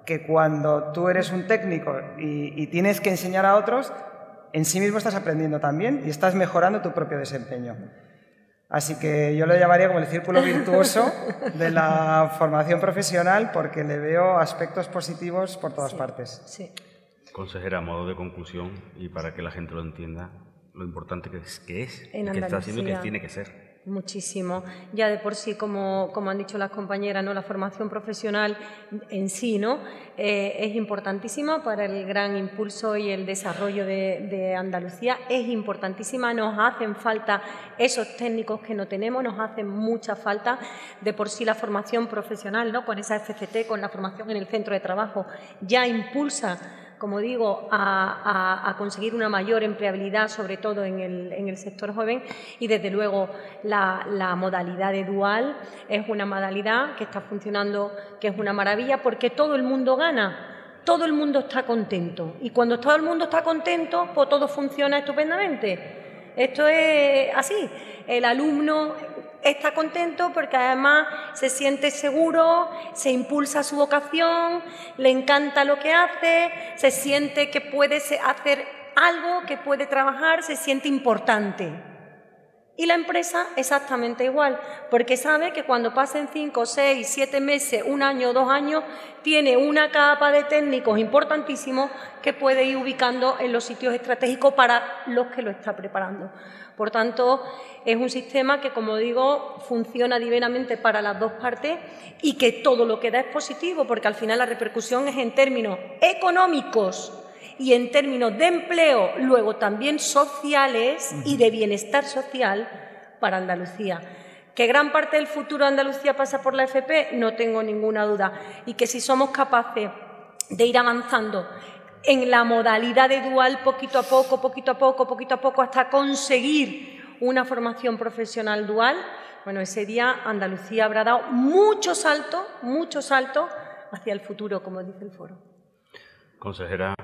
S5: que cuando tú eres un técnico y, y tienes que enseñar a otros, en sí mismo estás aprendiendo también y estás mejorando tu propio desempeño. Así que yo lo llamaría como el círculo virtuoso de la formación profesional porque le veo aspectos positivos por todas partes.
S3: Sí. Consejera, a modo de conclusión y para que la gente lo entienda, lo importante que es, que es que está haciendo que tiene que ser.
S6: Muchísimo. Ya de por sí, como, como han dicho las compañeras, ¿no? la formación profesional en sí ¿no? Eh, es importantísima para el gran impulso y el desarrollo de, de, Andalucía. Es importantísima, nos hacen falta esos técnicos que no tenemos, nos hacen mucha falta. De por sí la formación profesional, ¿no? con esa FCT, con la formación en el centro de trabajo, ya impulsa como digo, a, conseguir una mayor empleabilidad, sobre todo en el, sector joven. Y desde luego la, modalidad de dual es una modalidad que está funcionando, que es una maravilla, porque todo el mundo gana. Todo el mundo está contento. Y cuando todo el mundo está contento, pues todo funciona estupendamente. Esto es así. El alumno está contento porque además se siente seguro, se impulsa su vocación, le encanta lo que hace, se siente que puede hacer algo, que puede trabajar, se siente importante. Y la empresa exactamente igual, porque sabe que cuando pasen cinco, seis, siete meses, un año, dos años, tiene una capa de técnicos importantísimos que puede ir ubicando en los sitios estratégicos para los que lo está preparando. Por tanto, es un sistema que, como digo, funciona divinamente para las dos partes y que todo lo que da es positivo, porque al final la repercusión es en términos económicos y en términos de empleo, luego también sociales y de bienestar social para Andalucía. Que gran parte del futuro de Andalucía pasa por la FP, no tengo ninguna duda. Y que si somos capaces de ir avanzando en la modalidad de dual poquito a poco, poquito a poco, poquito a poco, hasta conseguir una formación profesional dual, bueno, ese día Andalucía habrá dado mucho salto, mucho salto hacia el futuro, como dice el foro.
S3: Consejera.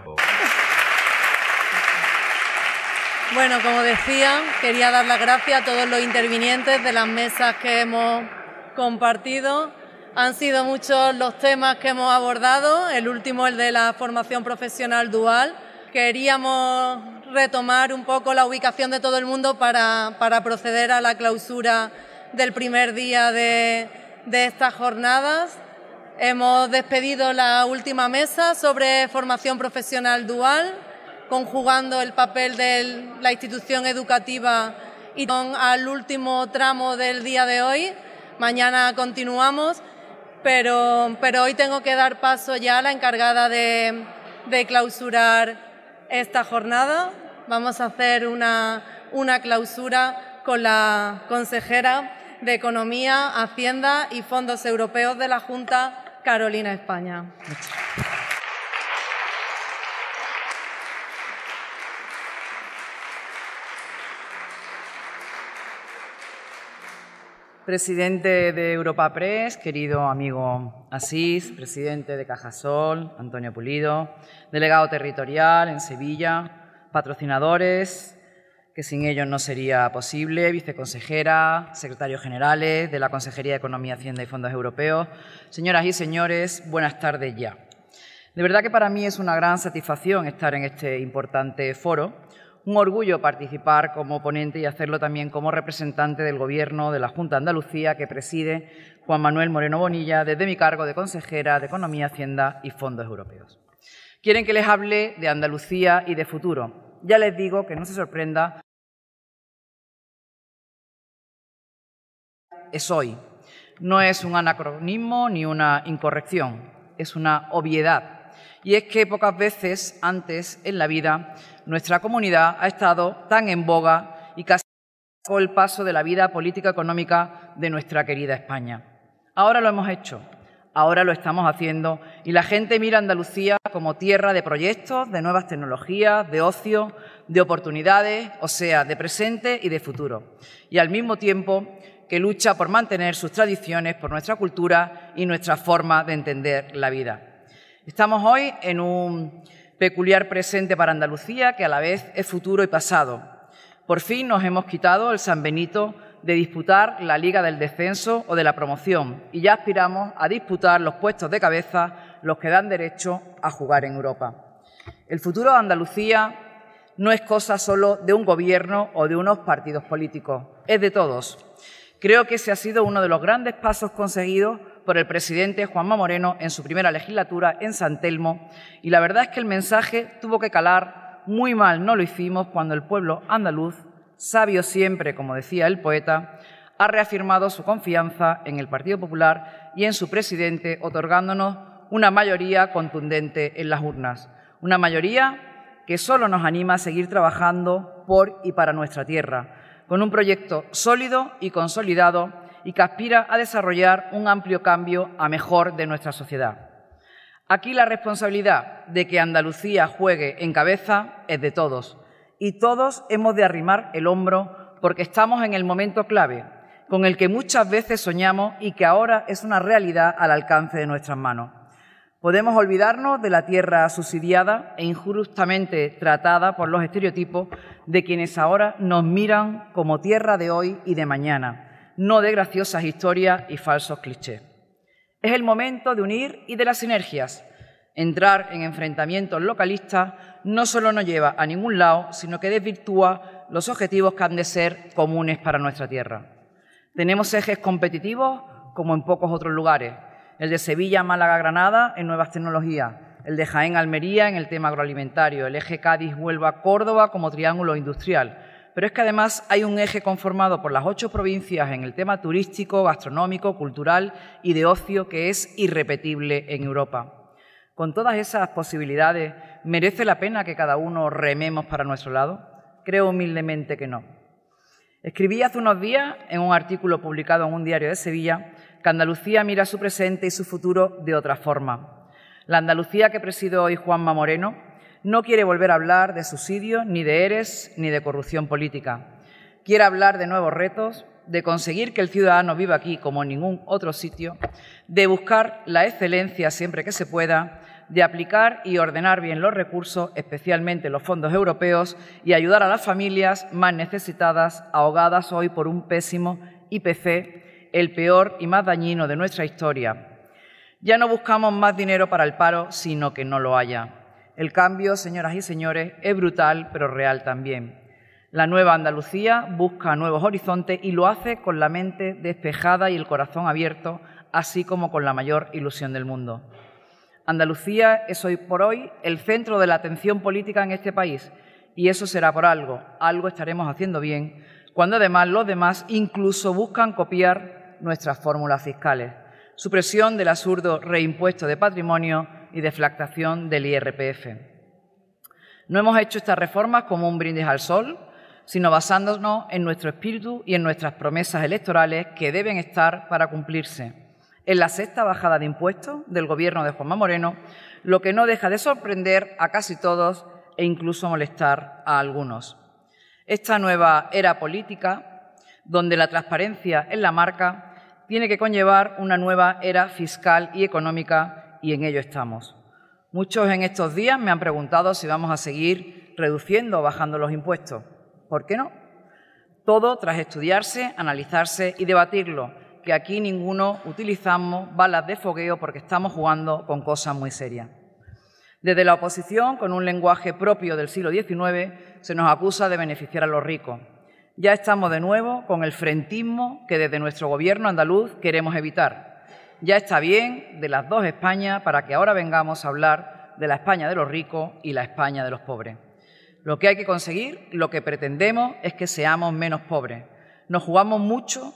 S2: Bueno, como decía, quería dar las gracias a todos los intervinientes de las mesas que hemos compartido. Han sido muchos los temas que hemos abordado, el último el de la formación profesional dual. Queríamos retomar un poco la ubicación de todo el mundo para, proceder a la clausura del primer día de, de estas jornadas. Hemos despedido la última mesa sobre formación profesional dual, conjugando el papel de la institución educativa y al último tramo del día de hoy. Mañana continuamos pero, pero hoy tengo que dar paso ya a la encargada de, clausurar esta jornada. Vamos a hacer una, una clausura con la consejera de Economía, Hacienda y Fondos Europeos de la Junta, Carolina España.
S7: Presidente de Europa Press, querido amigo Asís, presidente de Cajasol, Antonio Pulido, delegado territorial en Sevilla, patrocinadores, que sin ellos no sería posible, viceconsejera, secretarios generales de la Consejería de Economía, Hacienda y Fondos Europeos, señoras y señores, buenas tardes ya. De verdad que para mí es una gran satisfacción estar en este importante foro un orgullo participar como ponente y hacerlo también como representante del Gobierno de la Junta de Andalucía que preside Juan Manuel Moreno Bonilla desde mi cargo de consejera de Economía, Hacienda y Fondos Europeos. Quieren que les hable de Andalucía y de futuro. ya les digo que no se sorprenda. Es hoy. No es un anacronismo ni una incorrección, es una obviedad. Y es que pocas veces antes en la vida nuestra comunidad ha estado tan en boga y casi el paso de la vida política económica de nuestra querida España. Ahora lo hemos hecho, ahora lo estamos haciendo y la gente mira a Andalucía como tierra de proyectos, de nuevas tecnologías, de ocio, de oportunidades, o sea, de presente y de futuro. Y al mismo tiempo que lucha por mantener sus tradiciones, por nuestra cultura y nuestra forma de entender la vida. Estamos hoy en un peculiar presente para Andalucía que a la vez es futuro y pasado por fin nos hemos quitado el San Benito de disputar la Liga del Descenso o de la promoción y ya aspiramos a disputar los puestos de cabeza, los que dan derecho a jugar en Europa. El futuro de Andalucía no es cosa solo de un gobierno o de unos partidos políticos, es de todos. Creo que ese ha sido uno de los grandes pasos conseguidos por el presidente Juanma Moreno en su primera legislatura en San Telmo y la verdad es que el mensaje tuvo que calar muy mal no lo hicimos cuando el pueblo andaluz, sabio siempre, como decía el poeta, ha reafirmado su confianza en el Partido Popular y en su presidente, otorgándonos una mayoría contundente en las urnas. Una mayoría que solo nos anima a seguir trabajando por y para nuestra tierra, con un proyecto sólido y consolidado y que aspira a desarrollar un amplio cambio a mejor de nuestra sociedad. Aquí la responsabilidad de que Andalucía juegue en cabeza es de todos y todos hemos de arrimar el hombro porque estamos en el momento clave, con el que muchas veces soñamos y que ahora es una realidad al alcance de nuestras manos. Podemos olvidarnos de la tierra subsidiada e injustamente tratada por los estereotipos de quienes ahora nos miran como tierra de hoy y de mañana, no de graciosas historias y falsos clichés. Es el momento de unir y de las sinergias. Entrar en enfrentamientos localistas no solo no lleva a ningún lado, sino que desvirtúa los objetivos que han de ser comunes para nuestra tierra. Tenemos ejes competitivos como en pocos otros lugares. El de Sevilla, Málaga, Granada en nuevas tecnologías, el de Jaén, Almería en el tema agroalimentario, el eje Cádiz, Huelva, Córdoba como triángulo industrial, pero es que además hay un eje conformado por las ocho provincias en el tema turístico, gastronómico, cultural y de ocio que es irrepetible en Europa. Con todas esas posibilidades, ¿merece la pena que cada uno rememos para nuestro lado? Creo humildemente que no. Escribí hace unos días, en un artículo publicado en un diario de Sevilla, que Andalucía mira su presente y su futuro de otra forma. La Andalucía que preside hoy Juanma Moreno no quiere volver a hablar de subsidios, ni de eres, ni de corrupción política. Quiere hablar de nuevos retos, de conseguir que el ciudadano viva aquí como en ningún otro sitio, de buscar la excelencia siempre que se pueda, de aplicar y ordenar bien los recursos, especialmente los fondos europeos, y ayudar a las familias más necesitadas, ahogadas hoy por un pésimo IPC, el peor y más dañino de nuestra historia. Ya no buscamos más dinero para el paro, sino que no lo haya. El cambio, señoras y señores, es brutal, pero real también. La nueva Andalucía busca nuevos horizontes y lo hace con la mente despejada y el corazón abierto, así como con la mayor ilusión del mundo. Andalucía es hoy por hoy el centro de la atención política en este país y eso será por algo. Algo estaremos haciendo bien, cuando además los demás incluso buscan copiar nuestras fórmulas fiscales. Supresión del absurdo reimpuesto de patrimonio y deflactación del IRPF. No hemos hecho estas reformas como un brindis al sol, sino basándonos en nuestro espíritu y en nuestras promesas electorales que deben estar para cumplirse. En la sexta bajada de impuestos del Gobierno de Juanma Moreno, lo que no deja de sorprender a casi todos e incluso molestar a algunos. Esta nueva era política, donde la transparencia es la marca, tiene que conllevar una nueva era fiscal y económica y en ello estamos. Muchos en estos días me han preguntado si vamos a seguir reduciendo o bajando los impuestos. ¿Por qué no? Todo tras estudiarse, analizarse y debatirlo, que aquí ninguno utilizamos balas de fogueo porque estamos jugando con cosas muy serias. Desde la oposición, con un lenguaje propio del siglo XIX, se nos acusa de beneficiar a los ricos. Ya estamos de nuevo con el frentismo que desde nuestro gobierno andaluz queremos evitar ya está bien de las dos Españas para que ahora vengamos a hablar de la España de los ricos y la España de los pobres. Lo que hay que conseguir, lo que pretendemos, es que seamos menos pobres. Nos jugamos mucho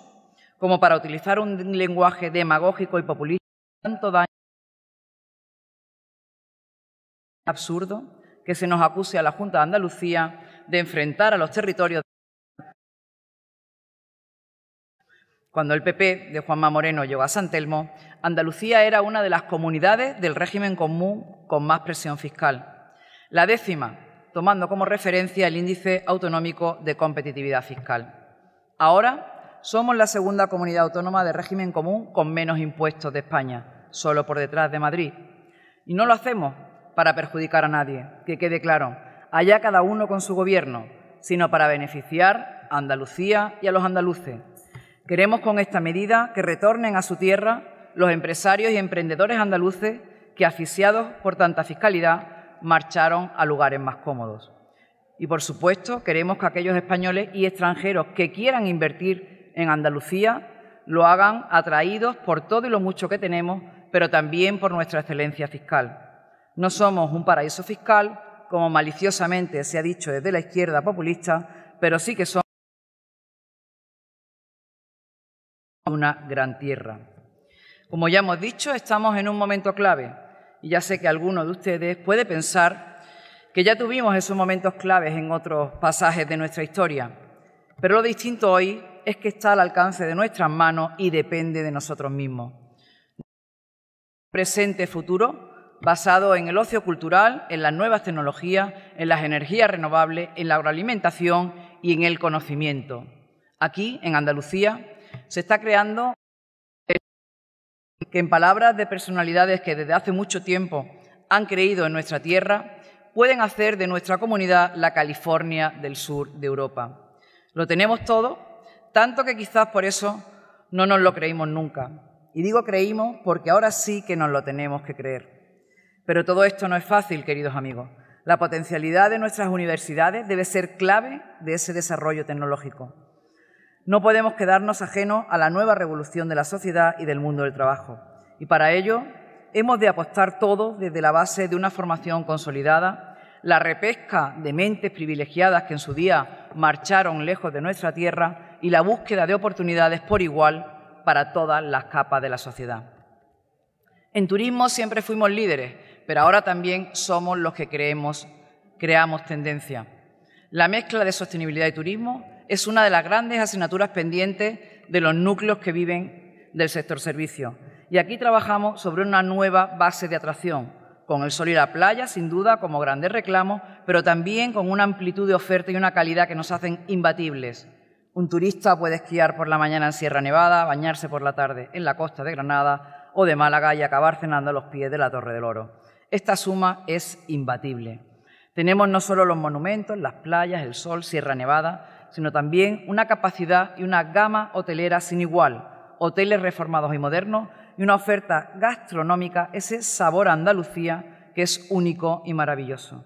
S7: como para utilizar un lenguaje demagógico y populista tanto daño absurdo que se nos acuse a la Junta de Andalucía de enfrentar a los territorios. Cuando el PP de Juanma Moreno llegó a San Telmo, Andalucía era una de las comunidades del régimen común con más presión fiscal. La décima, tomando como referencia el índice autonómico de competitividad fiscal. Ahora somos la segunda comunidad autónoma de régimen común con menos impuestos de España, solo por detrás de Madrid. Y no lo hacemos para perjudicar a nadie, que quede claro, allá cada uno con su gobierno, sino para beneficiar a Andalucía y a los andaluces. Queremos con esta medida que retornen a su tierra los empresarios y emprendedores andaluces que, asfixiados por tanta fiscalidad, marcharon a lugares más cómodos. Y, por supuesto, queremos que aquellos españoles y extranjeros que quieran invertir en Andalucía lo hagan atraídos por todo y lo mucho que tenemos, pero también por nuestra excelencia fiscal. No somos un paraíso fiscal, como maliciosamente se ha dicho desde la izquierda populista, pero sí que somos una gran tierra. Como ya hemos dicho, estamos en un momento clave y ya sé que alguno de ustedes puede pensar que ya tuvimos esos momentos claves en otros pasajes de nuestra historia, pero lo distinto hoy es que está al alcance de nuestras manos y depende de nosotros mismos. Presente, futuro, basado en el ocio cultural, en las nuevas tecnologías, en las energías renovables, en la agroalimentación y en el conocimiento. Aquí, en Andalucía, se está creando que en palabras de personalidades que desde hace mucho tiempo han creído en nuestra tierra, pueden hacer de nuestra comunidad la California del sur de Europa. Lo tenemos todo, tanto que quizás por eso no nos lo creímos nunca. Y digo creímos porque ahora sí que nos lo tenemos que creer. Pero todo esto no es fácil, queridos amigos. La potencialidad de nuestras universidades debe ser clave de ese desarrollo tecnológico. No podemos quedarnos ajenos a la nueva revolución de la sociedad y del mundo del trabajo. Y para ello hemos de apostar todo desde la base de una formación consolidada, la repesca de mentes privilegiadas que en su día marcharon lejos de nuestra tierra y la búsqueda de oportunidades por igual para todas las capas de la sociedad. En turismo siempre fuimos líderes, pero ahora también somos los que creemos, creamos tendencia. La mezcla de sostenibilidad y turismo es una de las grandes asignaturas pendientes de los núcleos que viven del sector servicio. Y aquí trabajamos sobre una nueva base de atracción, con el sol y la playa, sin duda, como grandes reclamos, pero también con una amplitud de oferta y una calidad que nos hacen imbatibles. Un turista puede esquiar por la mañana en Sierra Nevada, bañarse por la tarde en la costa de Granada o de Málaga y acabar cenando a los pies de la Torre del Oro. Esta suma es imbatible. Tenemos no solo los monumentos, las playas, el sol, Sierra Nevada, sino también una capacidad y una gama hotelera sin igual, hoteles reformados y modernos y una oferta gastronómica, ese sabor Andalucía que es único y maravilloso.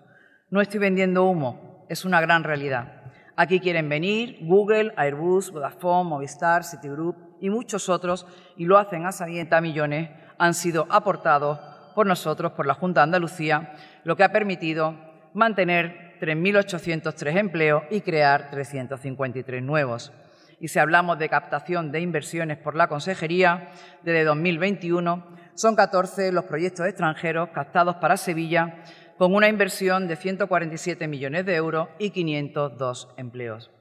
S7: No estoy vendiendo humo, es una gran realidad. Aquí quieren venir Google, Airbus, Vodafone, Movistar, Citigroup y muchos otros y lo hacen a sabienta millones, han sido aportados por nosotros, por la Junta de Andalucía, lo que ha permitido mantener 3.803 empleos y crear 353 nuevos. Y si hablamos de captación de inversiones por la Consejería, desde 2021 son 14 los proyectos extranjeros captados para Sevilla con una inversión de 147 millones de euros y 502 empleos.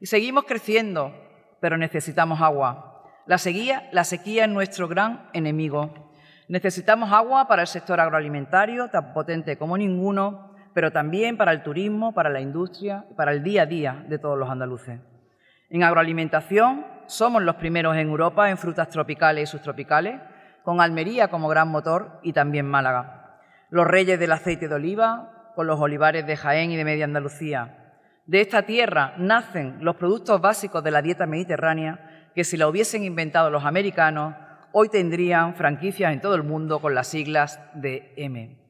S7: Y seguimos creciendo, pero necesitamos agua. La sequía, la sequía es nuestro gran enemigo Necesitamos agua para el sector agroalimentario, tan potente como ninguno, pero también para el turismo, para la industria y para el día a día de todos los andaluces. En agroalimentación somos los primeros en Europa en frutas tropicales y subtropicales, con Almería como gran motor y también Málaga. Los reyes del aceite de oliva, con los olivares de Jaén y de Media Andalucía. De esta tierra nacen los productos básicos de la dieta mediterránea que si la hubiesen inventado los americanos hoy tendrían franquicias en todo el mundo con las siglas de M.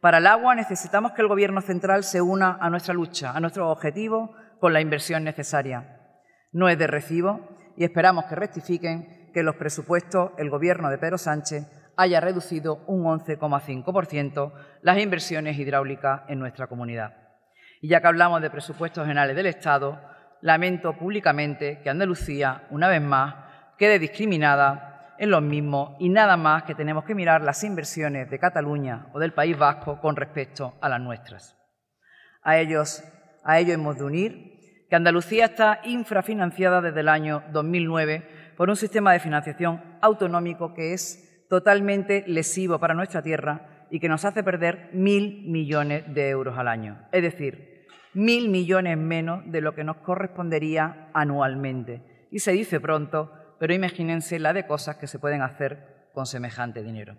S7: Para el agua necesitamos que el Gobierno central se una a nuestra lucha, a nuestro objetivo, con la inversión necesaria. No es de recibo y esperamos que rectifiquen que los presupuestos el Gobierno de Pedro Sánchez haya reducido un 11,5% las inversiones hidráulicas en nuestra comunidad. Y ya que hablamos de presupuestos generales del Estado, lamento públicamente que Andalucía, una vez más, quede discriminada en los mismos y nada más que tenemos que mirar las inversiones de Cataluña o del País Vasco con respecto a las nuestras. A ellos, a ello hemos de unir que Andalucía está infrafinanciada desde el año 2009 por un sistema de financiación autonómico que es totalmente lesivo para nuestra tierra y que nos hace perder mil millones de euros al año. Es decir, mil millones menos de lo que nos correspondería anualmente. Y se dice pronto, pero imagínense la de cosas que se pueden hacer con semejante dinero.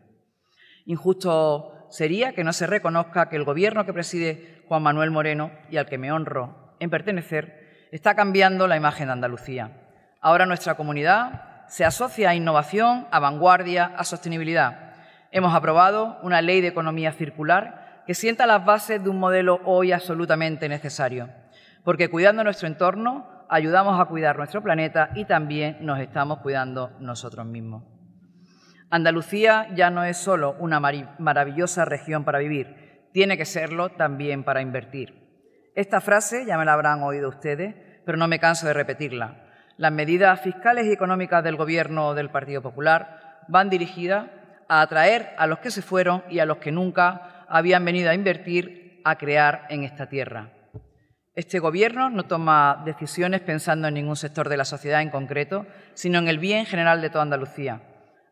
S7: Injusto sería que no se reconozca que el gobierno que preside Juan Manuel Moreno y al que me honro en pertenecer está cambiando la imagen de Andalucía. Ahora nuestra comunidad se asocia a innovación, a vanguardia, a sostenibilidad. Hemos aprobado una ley de economía circular que sienta las bases de un modelo hoy absolutamente necesario, porque cuidando nuestro entorno ayudamos a cuidar nuestro planeta y también nos estamos cuidando nosotros mismos. Andalucía ya no es solo una maravillosa región para vivir, tiene que serlo también para invertir. Esta frase ya me la habrán oído ustedes, pero no me canso de repetirla. Las medidas fiscales y económicas del Gobierno del Partido Popular van dirigidas a atraer a los que se fueron y a los que nunca habían venido a invertir, a crear en esta tierra. Este Gobierno no toma decisiones pensando en ningún sector de la sociedad en concreto, sino en el bien general de toda Andalucía.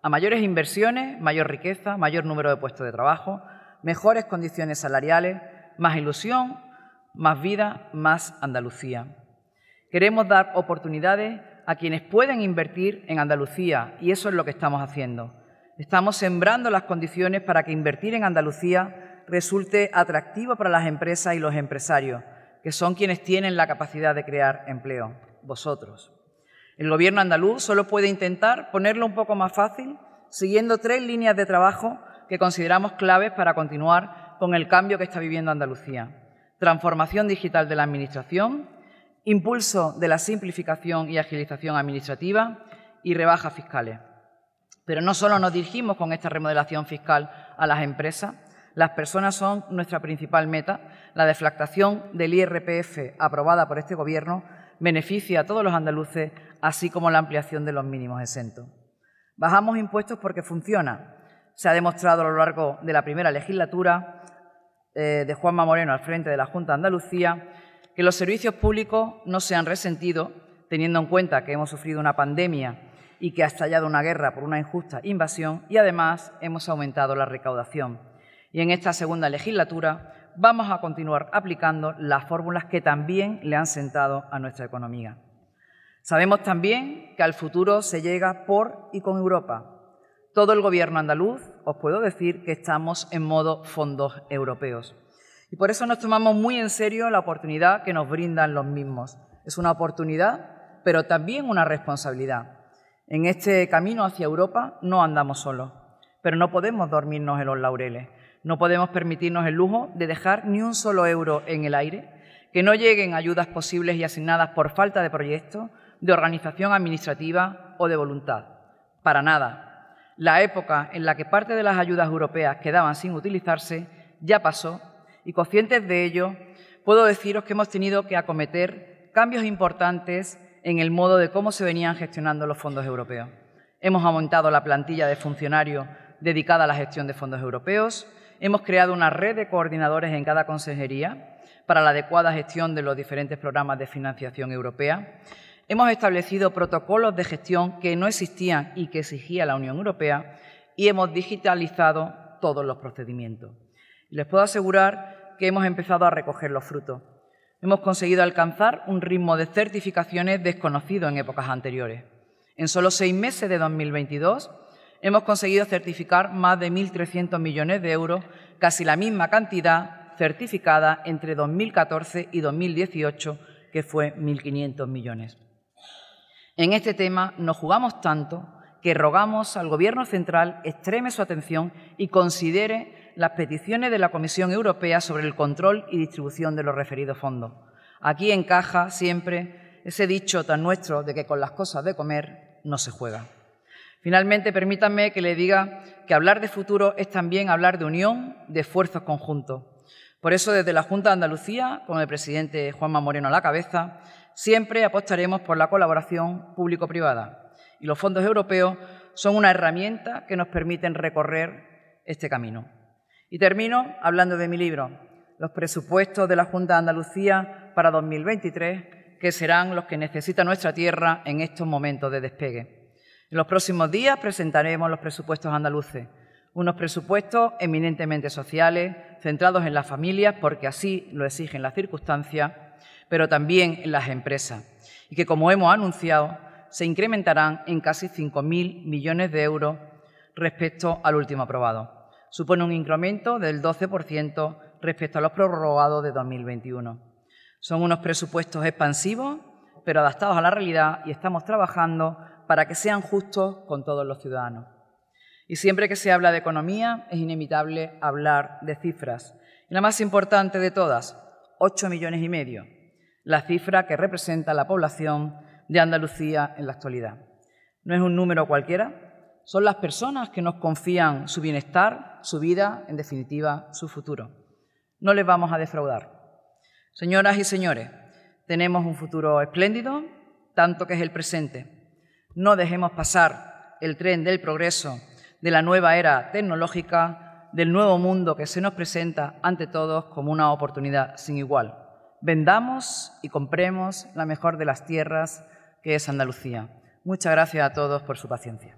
S7: A mayores inversiones, mayor riqueza, mayor número de puestos de trabajo, mejores condiciones salariales, más ilusión, más vida, más Andalucía. Queremos dar oportunidades a quienes pueden invertir en Andalucía y eso es lo que estamos haciendo. Estamos sembrando las condiciones para que invertir en Andalucía resulte atractivo para las empresas y los empresarios que son quienes tienen la capacidad de crear empleo, vosotros. El Gobierno andaluz solo puede intentar ponerlo un poco más fácil, siguiendo tres líneas de trabajo que consideramos claves para continuar con el cambio que está viviendo Andalucía. Transformación digital de la Administración, impulso de la simplificación y agilización administrativa y rebajas fiscales. Pero no solo nos dirigimos con esta remodelación fiscal a las empresas, las personas son nuestra principal meta. La deflactación del IRPF aprobada por este Gobierno beneficia a todos los andaluces, así como la ampliación de los mínimos exentos. Bajamos impuestos porque funciona. Se ha demostrado a lo largo de la primera legislatura eh, de Juanma Moreno al frente de la Junta de Andalucía que los servicios públicos no se han resentido, teniendo en cuenta que hemos sufrido una pandemia y que ha estallado una guerra por una injusta invasión y además hemos aumentado la recaudación y en esta segunda legislatura vamos a continuar aplicando las fórmulas que también le han sentado a nuestra economía. Sabemos también que al futuro se llega por y con Europa. Todo el Gobierno andaluz, os puedo decir que estamos en modo fondos europeos. Y por eso nos tomamos muy en serio la oportunidad que nos brindan los mismos. Es una oportunidad, pero también una responsabilidad. En este camino hacia Europa no andamos solos, pero no podemos dormirnos en los laureles. No podemos permitirnos el lujo de dejar ni un solo euro en el aire, que no lleguen ayudas posibles y asignadas por falta de proyecto, de organización administrativa o de voluntad. Para nada. La época en la que parte de las ayudas europeas quedaban sin utilizarse ya pasó y conscientes de ello, puedo deciros que hemos tenido que acometer cambios importantes en el modo de cómo se venían gestionando los fondos europeos. Hemos aumentado la plantilla de funcionarios dedicada a la gestión de fondos europeos, Hemos creado una red de coordinadores en cada consejería para la adecuada gestión de los diferentes programas de financiación europea. Hemos establecido protocolos de gestión que no existían y que exigía la Unión Europea y hemos digitalizado todos los procedimientos. Les puedo asegurar que hemos empezado a recoger los frutos. Hemos conseguido alcanzar un ritmo de certificaciones desconocido en épocas anteriores. En solo seis meses de 2022 hemos conseguido certificar más de 1.300 millones de euros, casi la misma cantidad certificada entre 2014 y 2018, que fue 1.500 millones. En este tema nos jugamos tanto que rogamos al Gobierno central extreme su atención y considere las peticiones de la Comisión Europea sobre el control y distribución de los referidos fondos. Aquí encaja siempre ese dicho tan nuestro de que con las cosas de comer no se juega. Finalmente, permítanme que le diga que hablar de futuro es también hablar de unión, de esfuerzos conjuntos. Por eso, desde la Junta de Andalucía, con el presidente Juanma Moreno a la cabeza, siempre apostaremos por la colaboración público-privada. Y los fondos europeos son una herramienta que nos permiten recorrer este camino. Y termino hablando de mi libro, Los presupuestos de la Junta de Andalucía para 2023, que serán los que necesita nuestra tierra en estos momentos de despegue. En los próximos días presentaremos los presupuestos andaluces, unos presupuestos eminentemente sociales, centrados en las familias, porque así lo exigen las circunstancias, pero también en las empresas, y que, como hemos anunciado, se incrementarán en casi 5.000 millones de euros respecto al último aprobado. Supone un incremento del 12% respecto a los prorrogados de 2021. Son unos presupuestos expansivos, pero adaptados a la realidad y estamos trabajando para que sean justos con todos los ciudadanos. Y siempre que se habla de economía es inevitable hablar de cifras. Y la más importante de todas, 8 millones y medio, la cifra que representa la población de Andalucía en la actualidad. No es un número cualquiera, son las personas que nos confían su bienestar, su vida, en definitiva, su futuro. No les vamos a defraudar. Señoras y señores, tenemos un futuro espléndido, tanto que es el presente. No dejemos pasar el tren del progreso de la nueva era tecnológica, del nuevo mundo que se nos presenta ante todos como una oportunidad sin igual. Vendamos y compremos la mejor de las tierras, que es Andalucía. Muchas gracias a todos por su paciencia.